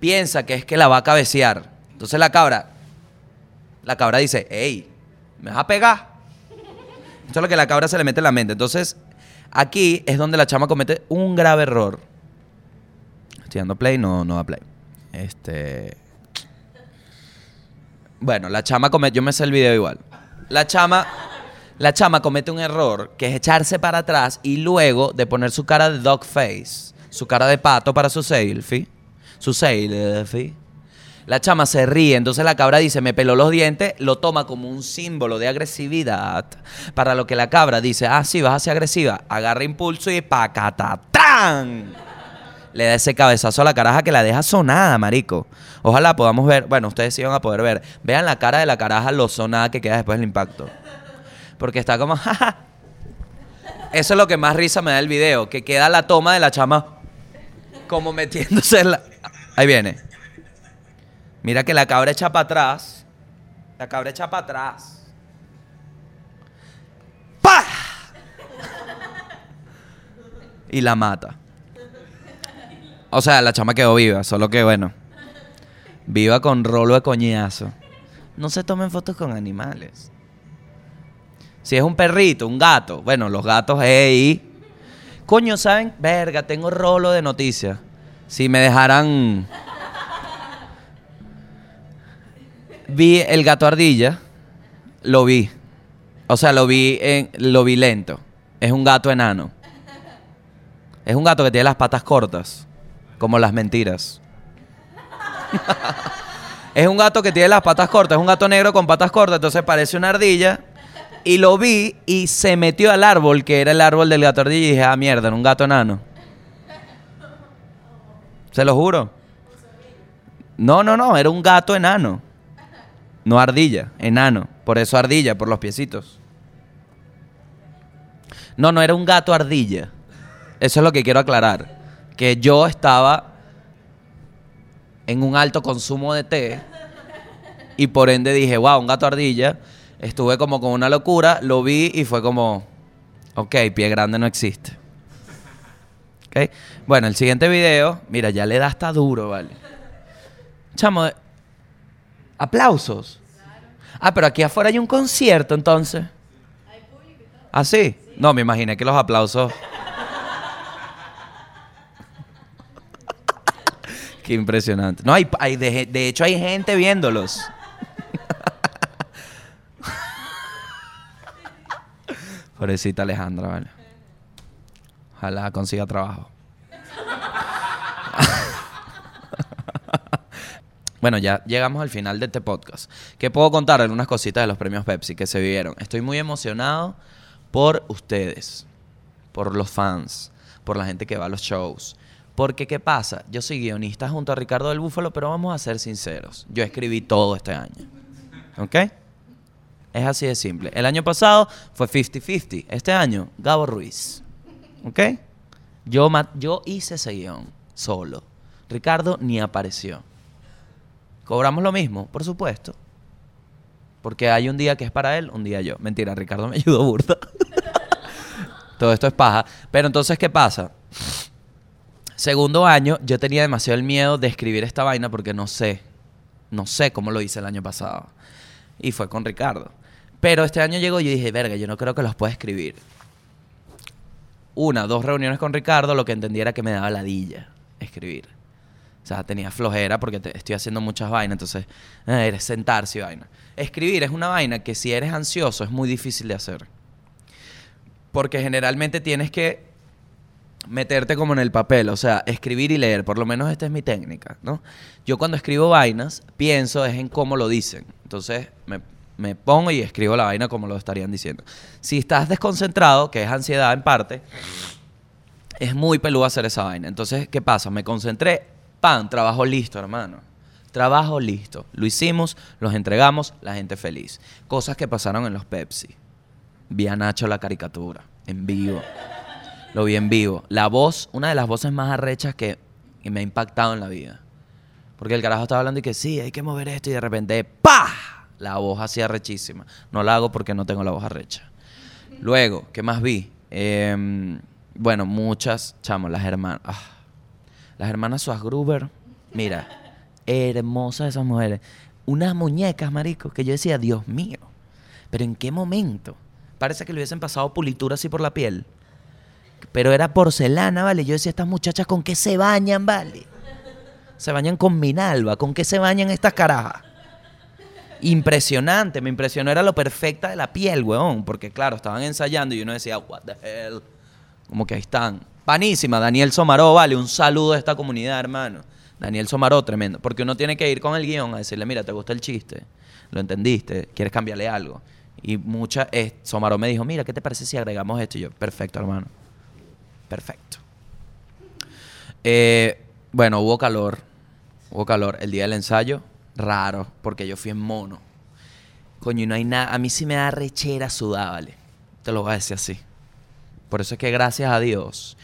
piensa que es que la va a cabecear. Entonces la cabra, la cabra dice, hey, ¿me vas a pegar? Esto es lo que la cabra se le mete en la mente. Entonces, aquí es donde la chama comete un grave error. Estoy dando play, no, no da play. Este. Bueno, la chama comete. Yo me sé el video igual. La chama. La chama comete un error que es echarse para atrás y luego de poner su cara de dog face, su cara de pato para su selfie. Su selfie. La chama se ríe, entonces la cabra dice, me peló los dientes, lo toma como un símbolo de agresividad. Para lo que la cabra dice, ah, sí, vas a ser agresiva. Agarra impulso y pacatatán. Le da ese cabezazo a la caraja que la deja sonada, marico. Ojalá podamos ver, bueno, ustedes sí van a poder ver. Vean la cara de la caraja, lo sonada que queda después del impacto. Porque está como. Eso es lo que más risa me da el video, que queda la toma de la chama como metiéndose en la... Ahí viene. Mira que la cabra echa para atrás. La cabra echa para atrás. ¡Pah! Y la mata. O sea, la chama quedó viva, solo que bueno. Viva con rolo de coñazo. No se tomen fotos con animales. Si es un perrito, un gato. Bueno, los gatos, hey. Coño, ¿saben? Verga, tengo rolo de noticias. Si me dejaran. Vi el gato ardilla. Lo vi. O sea, lo vi en, lo vi lento. Es un gato enano. Es un gato que tiene las patas cortas. Como las mentiras. es un gato que tiene las patas cortas. Es un gato negro con patas cortas. Entonces parece una ardilla. Y lo vi y se metió al árbol, que era el árbol del gato ardilla. Y dije, ah, mierda, era un gato enano. Se lo juro. No, no, no, era un gato enano. No ardilla, enano. Por eso ardilla, por los piecitos. No, no era un gato ardilla. Eso es lo que quiero aclarar. Que yo estaba en un alto consumo de té y por ende dije, wow, un gato ardilla. Estuve como con una locura, lo vi y fue como, ok, pie grande no existe. Ok. Bueno, el siguiente video, mira, ya le da hasta duro, ¿vale? Chamo, aplausos. Ah, pero aquí afuera hay un concierto entonces. ¿Ah, sí? No, me imaginé que los aplausos. Qué impresionante. No, hay, hay de, de hecho hay gente viéndolos. Pobrecita Alejandra, ¿vale? Ojalá consiga trabajo. Bueno, ya llegamos al final de este podcast. ¿Qué puedo contar? Algunas cositas de los premios Pepsi que se vivieron. Estoy muy emocionado por ustedes, por los fans, por la gente que va a los shows. Porque, ¿qué pasa? Yo soy guionista junto a Ricardo del Búfalo, pero vamos a ser sinceros. Yo escribí todo este año. ¿Ok? Es así de simple. El año pasado fue 50-50. Este año, Gabo Ruiz. ¿Ok? Yo, yo hice ese guion solo. Ricardo ni apareció. ¿Cobramos lo mismo? Por supuesto. Porque hay un día que es para él, un día yo. Mentira, Ricardo me ayudó burda. Todo esto es paja. Pero entonces, ¿qué pasa? Segundo año, yo tenía demasiado el miedo de escribir esta vaina porque no sé. No sé cómo lo hice el año pasado. Y fue con Ricardo. Pero este año llegó y dije, verga, yo no creo que los pueda escribir. Una, dos reuniones con Ricardo, lo que entendí era que me daba ladilla escribir. Sea, tenía flojera porque te- estoy haciendo muchas vainas, entonces eh, eres sentarse y vaina. Escribir es una vaina que si eres ansioso es muy difícil de hacer. Porque generalmente tienes que meterte como en el papel, o sea, escribir y leer, por lo menos esta es mi técnica, ¿no? Yo cuando escribo vainas, pienso es en cómo lo dicen. Entonces, me pongo y escribo la vaina como lo estarían diciendo. Si estás desconcentrado, que es ansiedad en parte, es muy peludo hacer esa vaina. Entonces, ¿qué pasa? Me concentré, pan, trabajo listo, hermano. Trabajo listo. Lo hicimos, los entregamos, la gente feliz. Cosas que pasaron en los Pepsi. Vi a Nacho la caricatura, en vivo. Lo vi en vivo. La voz, una de las voces más arrechas que, me ha impactado en la vida. Porque el carajo estaba hablando y que sí, hay que mover esto y de repente, ¡pa! La voz así arrechísima. No la hago porque no tengo la voz arrecha. Luego, ¿qué más vi? Em, bueno, muchas, chamo, las hermanas. ah, las hermanas Swasgruber. Mira, hermosas esas mujeres. Unas muñecas, marico, que yo decía, Dios mío. Pero ¿en qué momento? Parece que le hubiesen pasado pulitura así por la piel. Pero era porcelana, ¿vale? Yo decía, estas muchachas, ¿con qué se bañan, vale? Se bañan con Minalba. ¿Con qué se bañan estas carajas? Impresionante, me impresionó. Era lo perfecta de la piel, weón. Porque, claro, estaban ensayando y uno decía, what the hell. Como que ahí están. Panísima, Daniel Somaró, vale. Un saludo a esta comunidad, hermano. Daniel Somaró, tremendo. Porque uno tiene que ir con el guion a decirle, mira, ¿te gusta el chiste? ¿Lo entendiste? ¿Quieres cambiarle algo? Y mucha, eh, Somaró me dijo, mira, ¿qué te parece si agregamos esto? Y yo, perfecto, hermano. Perfecto. Eh, bueno, hubo calor. Hubo calor. El día del ensayo, raro, porque yo fui en mono. Coño, no hay nada. A mí sí me da rechera sudar, ¿vale? Te lo voy a decir así. Por eso es que gracias a Dios.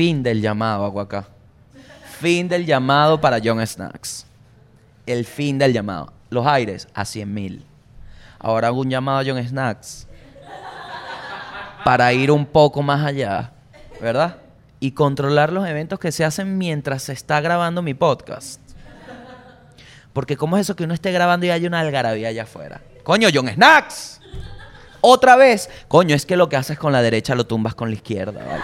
Fin del llamado, Aguacá. Fin del llamado para John Snacks. El fin del llamado. Los aires a 100 mil. Ahora hago un llamado a John Snacks. Para ir un poco más allá. ¿Verdad? Y controlar los eventos que se hacen mientras se está grabando mi podcast. Porque ¿cómo es eso que uno esté grabando y haya una algarabía allá afuera? Coño, John Snacks. Otra vez. Coño, es que lo que haces con la derecha lo tumbas con la izquierda, ¿vale?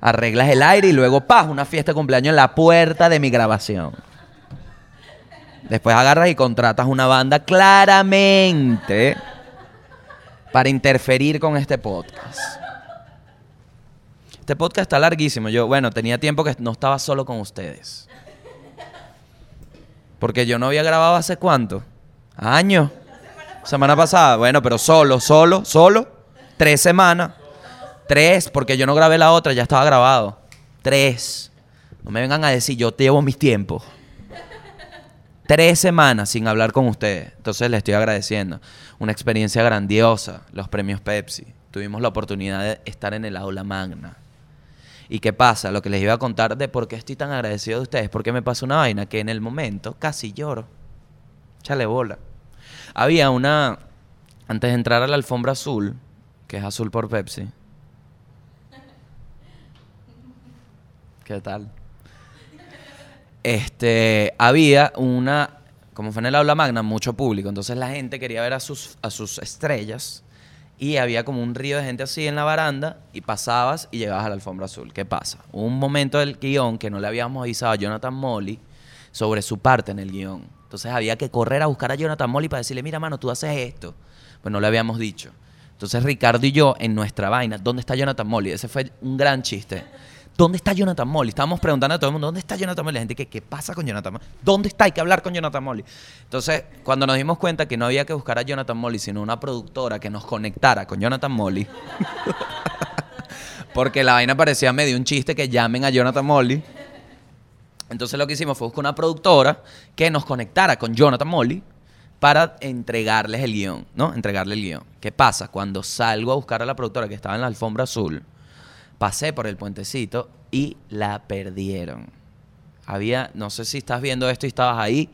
Arreglas el aire y luego, ¡paz! Una fiesta de cumpleaños en la puerta de mi grabación. Después agarras y contratas una banda claramente para interferir con este podcast. Este podcast está larguísimo. Yo, bueno, tenía tiempo que no estaba solo con ustedes. Porque yo no había grabado hace cuánto? Años. Semana pasada. Bueno, pero solo, solo, solo. Tres semanas. Tres, porque yo no grabé la otra, ya estaba grabado. Tres. No me vengan a decir, yo te llevo mis tiempos. Tres semanas sin hablar con ustedes. Entonces les estoy agradeciendo. Una experiencia grandiosa, los premios Pepsi. Tuvimos la oportunidad de estar en el aula magna. ¿Y qué pasa? Lo que les iba a contar de por qué estoy tan agradecido de ustedes. Porque me pasó una vaina que en el momento casi lloro. Chale bola. Había una. Antes de entrar a la alfombra azul, que es azul por Pepsi. ¿Qué tal? Este, había una, como fue en el aula magna, mucho público. Entonces la gente quería ver a sus, a sus estrellas. Y había como un río de gente así en la baranda. Y pasabas y llegabas a la alfombra azul. ¿Qué pasa? Un momento del guion que no le habíamos avisado a Jonathan Molly sobre su parte en el guion. Entonces había que correr a buscar a Jonathan Molly para decirle, mira, mano, tú haces esto. Pues no le habíamos dicho. Entonces Ricardo y yo, en nuestra vaina, ¿dónde está Jonathan Molly? Ese fue un gran chiste. ¿Dónde está Jonathan Molly? Estábamos preguntando a todo el mundo, ¿dónde está Jonathan Molly? La gente, ¿qué, pasa con Jonathan Molly? ¿Dónde está? Hay que hablar con Jonathan Molly. Entonces, cuando nos dimos cuenta que no había que buscar a Jonathan Molly, sino una productora que nos conectara con Jonathan Molly, porque la vaina parecía medio un chiste que llamen a Jonathan Molly. Entonces lo que hicimos fue buscar una productora que nos conectara con Jonathan Molly para entregarles el guion, ¿no? Entregarle el guion. ¿Qué pasa? Cuando salgo a buscar a la productora que estaba en la alfombra azul, pasé por el puentecito y la perdieron. Había, no sé si estás viendo esto y estabas ahí,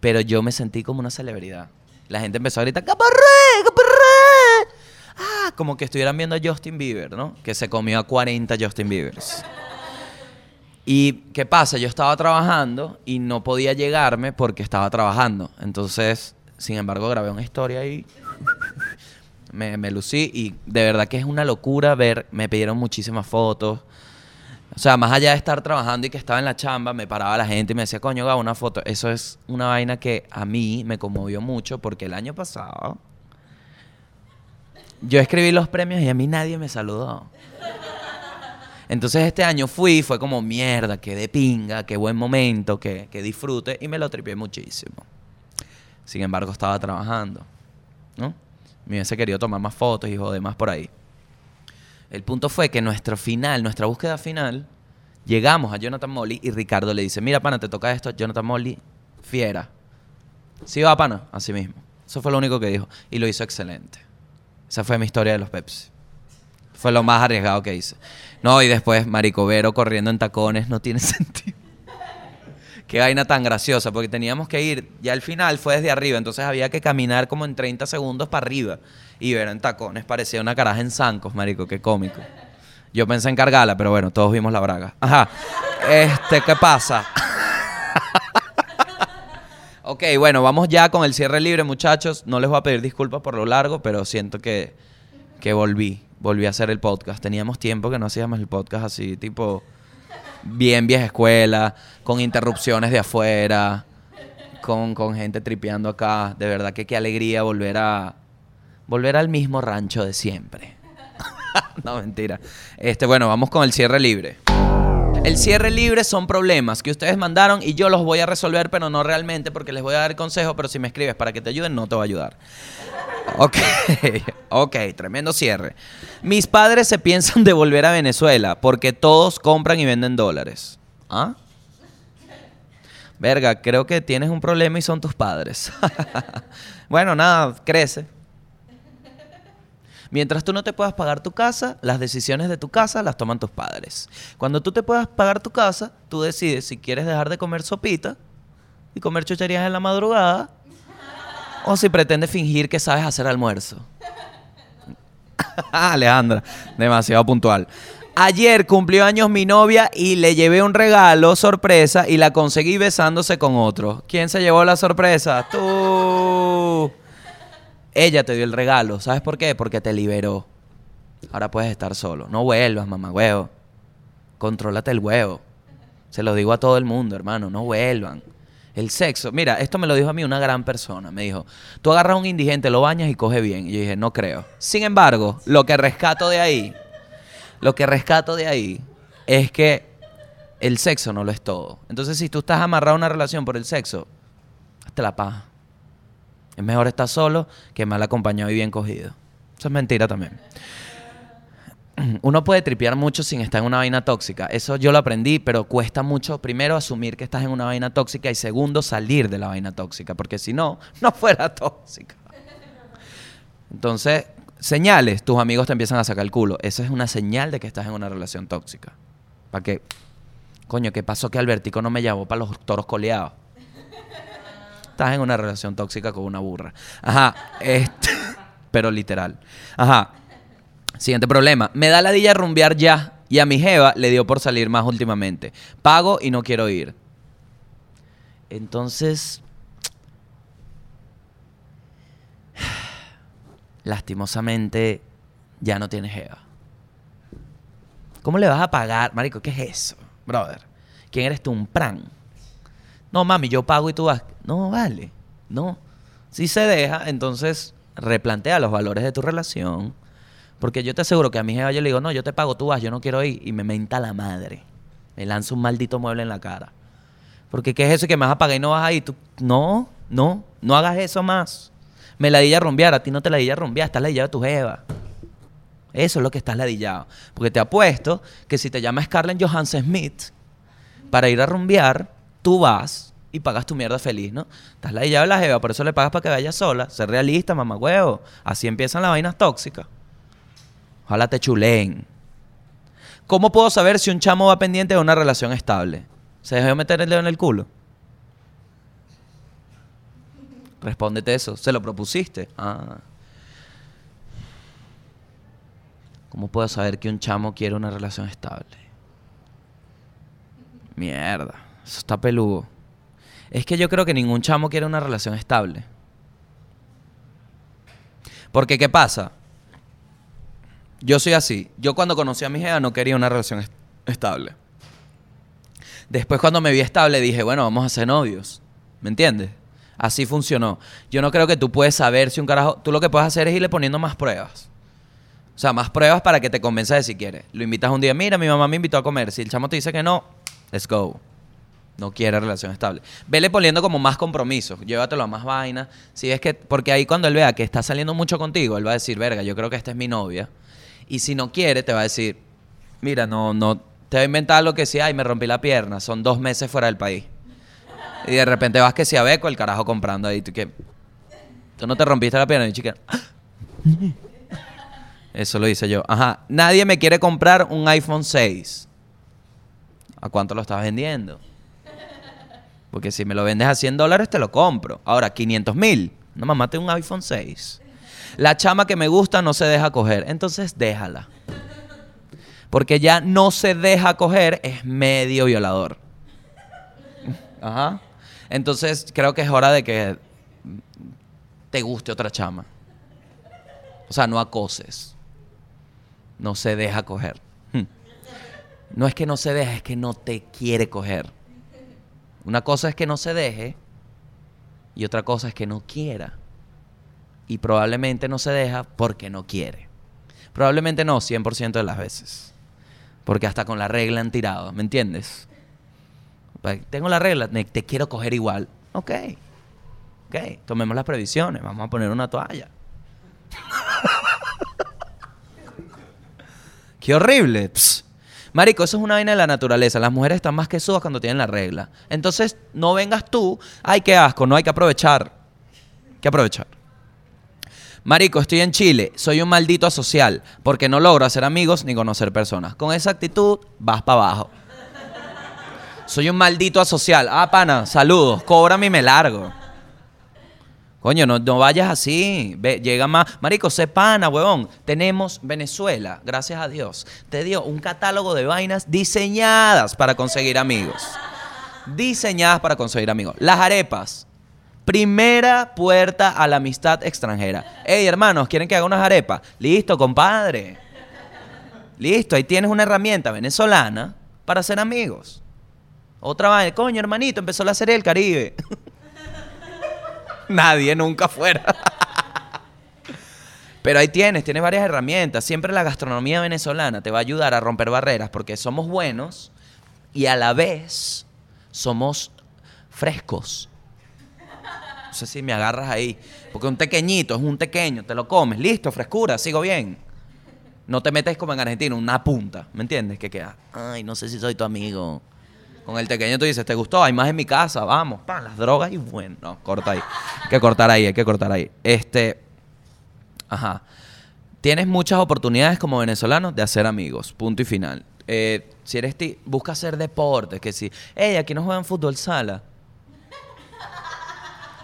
pero yo me sentí como una celebridad. La gente empezó a gritar, ¡Caparré! ¡Caparré! Ah, como que estuvieran viendo a Justin Bieber, ¿no? Que se comió a 40 Justin Biebers. ¿Y qué pasa? Yo estaba trabajando y no podía llegarme porque estaba trabajando. Entonces, sin embargo, grabé una historia ahí. Me, lucí y de verdad que es una locura ver. Me pidieron muchísimas fotos. O sea, más allá de estar trabajando y que estaba en la chamba, me paraba la gente y me decía, coño, Gabo, una foto. Eso es una vaina que a mí me conmovió mucho porque el año pasado yo escribí los premios y a mí nadie me saludó. Entonces este año fui, fue como mierda, qué de pinga, qué buen momento, que, que disfrute y me lo tripié muchísimo. Sin embargo, estaba trabajando, ¿no? Me hubiese querido tomar más fotos y joder más por ahí. El punto fue que nuestro final, nuestra búsqueda final, llegamos a Jonathan Molly y Ricardo le dice, mira, pana, te toca esto, Jonathan Molly, fiera. Sí va, pana, así mismo. Eso fue lo único que dijo. Y lo hizo excelente. Esa fue mi historia de los Pepsi. Fue lo más arriesgado que hice. No, y después Marico Vero corriendo en tacones no tiene sentido. Qué vaina tan graciosa, porque teníamos que ir, ya al final fue desde arriba, entonces había que caminar como en 30 segundos para arriba. Y ver en tacones parecía una caraja en zancos, marico, qué cómico. Yo pensé en cargarla, pero bueno, todos vimos la braga. Ajá. Este, ¿qué pasa? ok, bueno, vamos ya con el cierre libre, muchachos. No les voy a pedir disculpas por lo largo, pero siento que, que volví. Volví a hacer el podcast. Teníamos tiempo que no hacíamos el podcast así, tipo bien vieja escuela, con interrupciones de afuera, con, con gente tripeando acá. De verdad que qué alegría volver a volver al mismo rancho de siempre. no, mentira. Este, bueno, vamos con el cierre libre. El cierre libre son problemas que ustedes mandaron y yo los voy a resolver, pero no realmente porque les voy a dar consejo, pero si me escribes para que te ayuden, no te va a ayudar. Ok, ok, tremendo cierre. Mis padres se piensan de volver a Venezuela porque todos compran y venden dólares. ¿Ah? Verga, creo que tienes un problema y son tus padres. bueno, nada, crece. Mientras tú no te puedas pagar tu casa, las decisiones de tu casa las toman tus padres. Cuando tú te puedas pagar tu casa, tú decides si quieres dejar de comer sopita y comer chucherías en la madrugada o si pretendes fingir que sabes hacer almuerzo. Alejandra, demasiado puntual. Ayer cumplió años mi novia y le llevé un regalo sorpresa y la conseguí besándose con otro. ¿Quién se llevó la sorpresa? Tú. Ella te dio el regalo. ¿Sabes por qué? Porque te liberó. Ahora puedes estar solo. No vuelvas, mamá huevo. Contrólate el huevo. Se lo digo a todo el mundo, hermano. No vuelvan. El sexo. Mira, esto me lo dijo a mí una gran persona. Me dijo, tú agarras a un indigente, lo bañas y coge bien. Y yo dije, no creo. Sin embargo, lo que rescato de ahí, lo que rescato de ahí es que el sexo no lo es todo. Entonces, si tú estás amarrado a una relación por el sexo, hazte la paja. Es mejor estar solo que mal acompañado y bien cogido. Eso es mentira también. Uno puede tripear mucho sin estar en una vaina tóxica. Eso yo lo aprendí, pero cuesta mucho, primero, asumir que estás en una vaina tóxica y segundo, salir de la vaina tóxica, porque si no, no fuera tóxica. Entonces, señales, tus amigos te empiezan a sacar el culo. Esa es una señal de que estás en una relación tóxica. ¿Para qué? Coño, ¿qué pasó que Albertico no me llamó para los toros coleados? Estás en una relación tóxica con una burra. Ajá, este, pero literal. Ajá. Siguiente problema. Me da la dilla rumbear ya. Y a mi jeva le dio por salir más últimamente. Pago y no quiero ir. Entonces, lastimosamente, ya no tienes jeva. ¿Cómo le vas a pagar? Marico, ¿qué es eso? Brother, ¿quién eres tú? Un pran. No, mami, yo pago y tú vas. No, vale. No. Si se deja, entonces replantea los valores de tu relación. Porque yo te aseguro que a mi jefa yo le digo, no, yo te pago, tú vas, yo no quiero ir. Y me menta la madre. Me lanza un maldito mueble en la cara. Porque ¿qué es eso que me vas a pagar y no vas a ir? Tú, no, no, no hagas eso más. Me ladilla rumbear, a ti no te ladilla rumbear, estás ladillado de tu jeva. Eso es lo que estás ladillado. Porque te apuesto que si te llama Scarlett Johansson Smith para ir a rumbear, tú vas y pagas tu mierda feliz, ¿no? Estás ladillado de la jeva, por eso le pagas para que vaya sola. Ser realista, mamá huevo. Así empiezan las vainas tóxicas. Ojalá te chuleen. ¿Cómo puedo saber si un chamo va pendiente de una relación estable? ¿Se dejó meter el dedo en el culo? Respóndete eso. ¿Se lo propusiste? Ah. ¿Cómo puedo saber que un chamo quiere una relación estable? Mierda. Eso está peludo. Es que yo creo que ningún chamo quiere una relación estable. Porque, ¿qué pasa? Yo soy así. Yo cuando conocí a mi jefa no quería una relación est- estable. Después cuando me vi estable dije, bueno, vamos a ser novios. ¿Me entiendes? Así funcionó. Yo no creo que tú puedes saber si un carajo... Tú lo que puedes hacer es irle poniendo más pruebas. O sea, más pruebas para que te convenza de si quieres. Lo invitas un día, mira, mi mamá me invitó a comer. Si el chamo te dice que no, let's go. No quiere relación estable. Vele poniendo como más compromisos. Llévatelo a más vainas. Si ves que... Porque ahí cuando él vea que está saliendo mucho contigo, él va a decir, verga, yo creo que esta es mi novia. Y si no quiere, te va a decir, mira, no, no... Te va a inventar lo que sea, ay, me rompí la pierna. Son dos meses fuera del país. Y de repente vas que si a Beco, el carajo comprando ahí. Tú, que, tú no te rompiste la pierna, mi chica. Eso lo hice yo. Ajá. Nadie me quiere comprar un iPhone 6. ¿A cuánto lo estás vendiendo? Porque si me lo vendes a 100 dólares, te lo compro. Ahora, 500 mil. No, mamá, tengo un iPhone 6. La chama que me gusta no se deja coger. Entonces, déjala. Porque ya no se deja coger, es medio violador. Ajá. Entonces, creo que es hora de que te guste otra chama. O sea, no acoses. No se deja coger. Hmm. No es que no se deja, es que no te quiere coger. Una cosa es que no se deje y otra cosa es que no quiera. Y probablemente no se deja porque no quiere. Probablemente no, 100% de las veces. Porque hasta con la regla han tirado, ¿me entiendes? Pues, Tengo la regla, te quiero coger igual. Ok. Ok, tomemos las previsiones, vamos a poner una toalla. Qué horrible. Marico, eso es una vaina de la naturaleza. Las mujeres están más que sudas cuando tienen la regla. Entonces, no vengas tú. Ay, qué asco. No hay que aprovechar. Hay que aprovechar. Marico, estoy en Chile. Soy un maldito asocial. Porque no logro hacer amigos ni conocer personas. Con esa actitud, vas para abajo. Soy un maldito asocial. Ah, pana, saludos. Cóbrame y me largo. Coño, no, no vayas así. Ve, llega más. Marico, sé pana, huevón. Tenemos Venezuela, gracias a Dios. Te dio un catálogo de vainas diseñadas para conseguir amigos. Diseñadas para conseguir amigos. Las arepas. Primera puerta a la amistad extranjera. Ey, hermanos, ¿quieren que haga unas arepas? Listo, compadre. Listo, ahí tienes una herramienta venezolana para ser amigos. Otra vaina, coño, hermanito, empezó la serie del Caribe. Nadie nunca fuera. Pero ahí tienes, tienes varias herramientas. Siempre la gastronomía venezolana te va a ayudar a romper barreras porque somos buenos y a la vez somos frescos. Sé si me agarras ahí. Porque un pequeñito es un pequeño, te lo comes, listo, frescura, sigo bien. No te metes como en Argentina, una punta, ¿me entiendes? Que queda, ay, no sé si soy tu amigo. Con el pequeño tú dices, ¿te gustó? Hay más en mi casa, vamos, pan, las drogas y bueno, no, corta ahí. Hay que cortar ahí, hay que cortar ahí. Este, ajá. Tienes muchas oportunidades como venezolano de hacer amigos, punto y final. Eh, si eres ti, busca hacer deportes, que si, hey, aquí no juegan fútbol sala.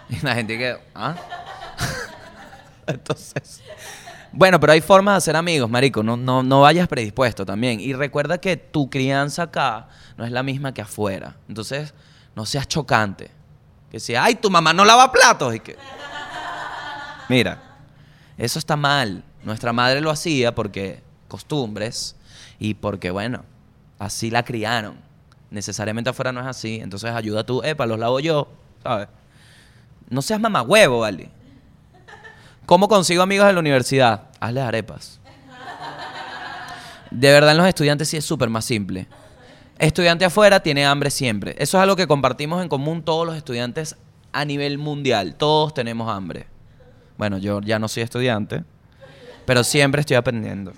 Y la gente que, ¿ah? Entonces, bueno, pero hay formas de hacer amigos, marico. No, no, no vayas predispuesto también. Y recuerda que tu crianza acá no es la misma que afuera. Entonces, no seas chocante. Que si, ay, tu mamá no lava platos. Mira, eso está mal. Nuestra madre lo hacía porque costumbres y porque, bueno, así la criaron. Necesariamente afuera no es así. Entonces, ayuda tú, epa, los lavo yo, ¿sabes? No seas mamagüevo, ¿vale? ¿Cómo consigo amigos en la universidad? Hazles arepas. De verdad, en los estudiantes sí es súper más simple. Estudiante afuera tiene hambre siempre. Eso es algo que compartimos en común todos los estudiantes a nivel mundial. Todos tenemos hambre. Bueno, yo ya no soy estudiante, pero siempre estoy aprendiendo.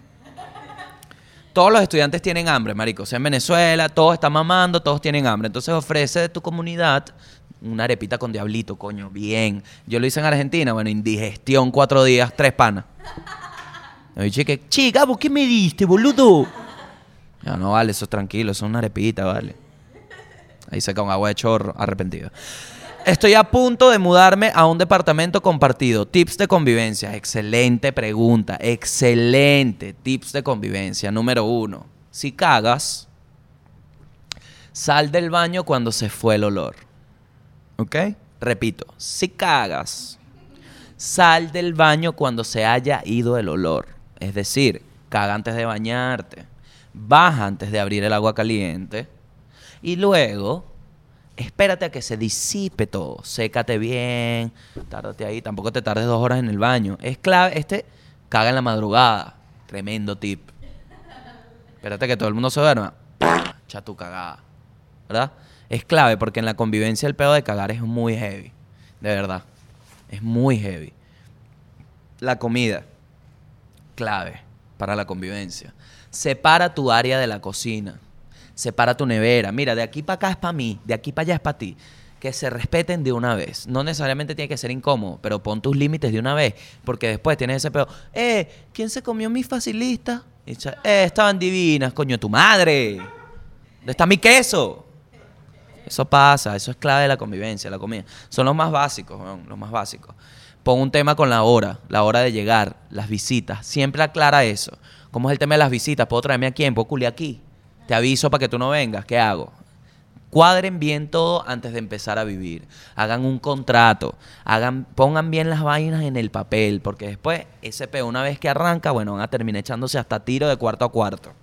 Todos los estudiantes tienen hambre, marico. Sea, en Venezuela, todos están mamando, todos tienen hambre. Entonces ofrece de tu comunidad una arepita con diablito, coño, bien. Yo lo hice en Argentina, bueno, indigestión, cuatro días, tres panas. Me dije que, che, Gabo, ¿qué me diste, boludo? Ya, no, vale, eso es tranquilo, eso es una arepita, vale. Ahí seca un agua de chorro, arrepentido. Estoy a punto de mudarme a un departamento compartido. Tips de convivencia. Excelente pregunta. Excelente. Tips de convivencia. Número uno. Si cagas, sal del baño cuando se fue el olor. ¿Ok? Repito. Si cagas, sal del baño cuando se haya ido el olor. Es decir, caga antes de bañarte. baja antes de abrir el agua caliente y luego espérate a que se disipe todo. Sécate bien, tárdate ahí, tampoco te tardes dos horas en el baño. Es clave, este caga en la madrugada. Tremendo tip. Espérate que todo el mundo se duerma. Echa tu cagada. ¿Verdad? Es clave porque en la convivencia el pedo de cagar es muy heavy. De verdad. Es muy heavy. La comida. Clave para la convivencia. Separa tu área de la cocina. Separa tu nevera. Mira, de aquí para acá es para mí, de aquí para allá es para ti. Que se respeten de una vez. No necesariamente tiene que ser incómodo, pero pon tus límites de una vez. Porque después tienes ese pedo. Eh, ¿quién se comió mi facilista? Y dice, eh, estaban divinas, coño, tu madre. ¿Dónde está mi queso? Eso pasa, eso es clave de la convivencia, la comida. Son los más básicos, los más básicos. Pon un tema con la hora, la hora de llegar, las visitas. Siempre aclara eso. ¿Cómo es el tema de las visitas? ¿Puedo traerme a quién? ¿Puedo culiar aquí? Te aviso para que tú no vengas. ¿Qué hago? Cuadren bien todo antes de empezar a vivir. Hagan un contrato. Hagan, pongan bien las vainas en el papel. Porque después, ese peo, una vez que arranca, bueno, van a terminar echándose hasta tiro de cuarto a cuarto.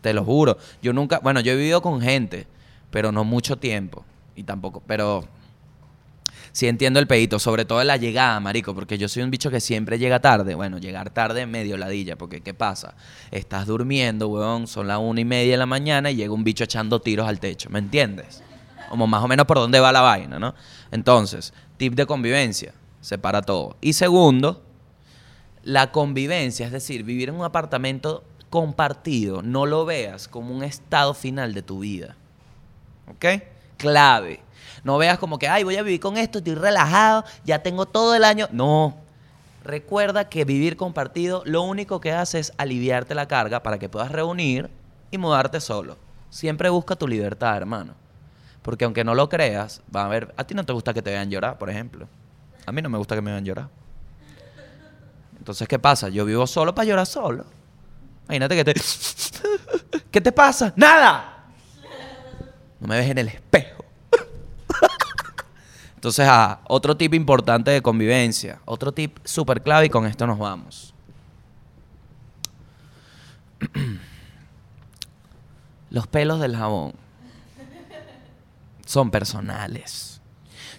Te lo juro. Yo nunca, bueno, yo he vivido con gente, pero no mucho tiempo. Y tampoco, pero sí entiendo el pedito, sobre todo la llegada, marico, porque yo soy un bicho que siempre llega tarde. Bueno, llegar tarde medio ladilla, porque ¿qué pasa? Estás durmiendo, weón, son las una y media de la mañana y llega un bicho echando tiros al techo, ¿me entiendes? Como más o menos por dónde va la vaina, ¿no? Entonces, tip de convivencia, separa todo. Y segundo, la convivencia, es decir, vivir en un apartamento compartido, no lo veas como un estado final de tu vida. ¿Ok? Clave. No veas como que, ay, voy a vivir con esto, estoy relajado, ya tengo todo el año. No. Recuerda que vivir compartido lo único que hace es aliviarte la carga para que puedas reunir y mudarte solo. Siempre busca tu libertad, hermano. Porque aunque no lo creas, va a ver, a ti no te gusta que te vean llorar, por ejemplo. A mí no me gusta que me vean llorar. Entonces, ¿qué pasa? Yo vivo solo para llorar solo. Imagínate que te... ¿Qué te pasa? ¡Nada! No me ves en el espejo. Entonces, ah, otro tip importante de convivencia. Otro tip súper clave y con esto nos vamos. Los pelos del jabón son personales.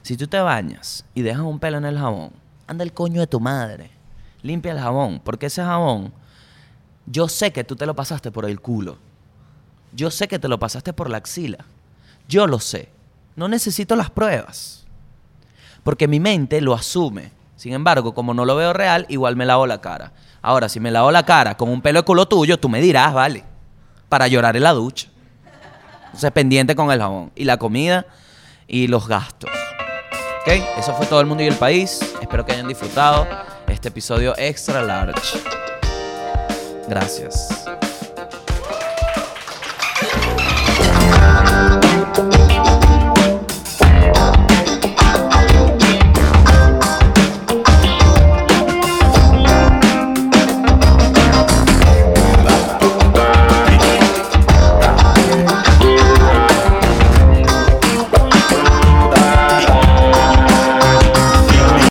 Si tú te bañas y dejas un pelo en el jabón, anda el coño de tu madre. Limpia el jabón, porque ese jabón, yo sé que tú te lo pasaste por el culo. Yo sé que te lo pasaste por la axila. Yo lo sé. No necesito las pruebas. Porque mi mente lo asume. Sin embargo, como no lo veo real, igual me lavo la cara. Ahora, si me lavo la cara con un pelo de culo tuyo, tú me dirás, vale, para llorar en la ducha. Entonces, pendiente con el jabón. Y la comida y los gastos. ¿Ok? Eso fue todo el mundo y el país. Espero que hayan disfrutado este episodio extra large. Gracias.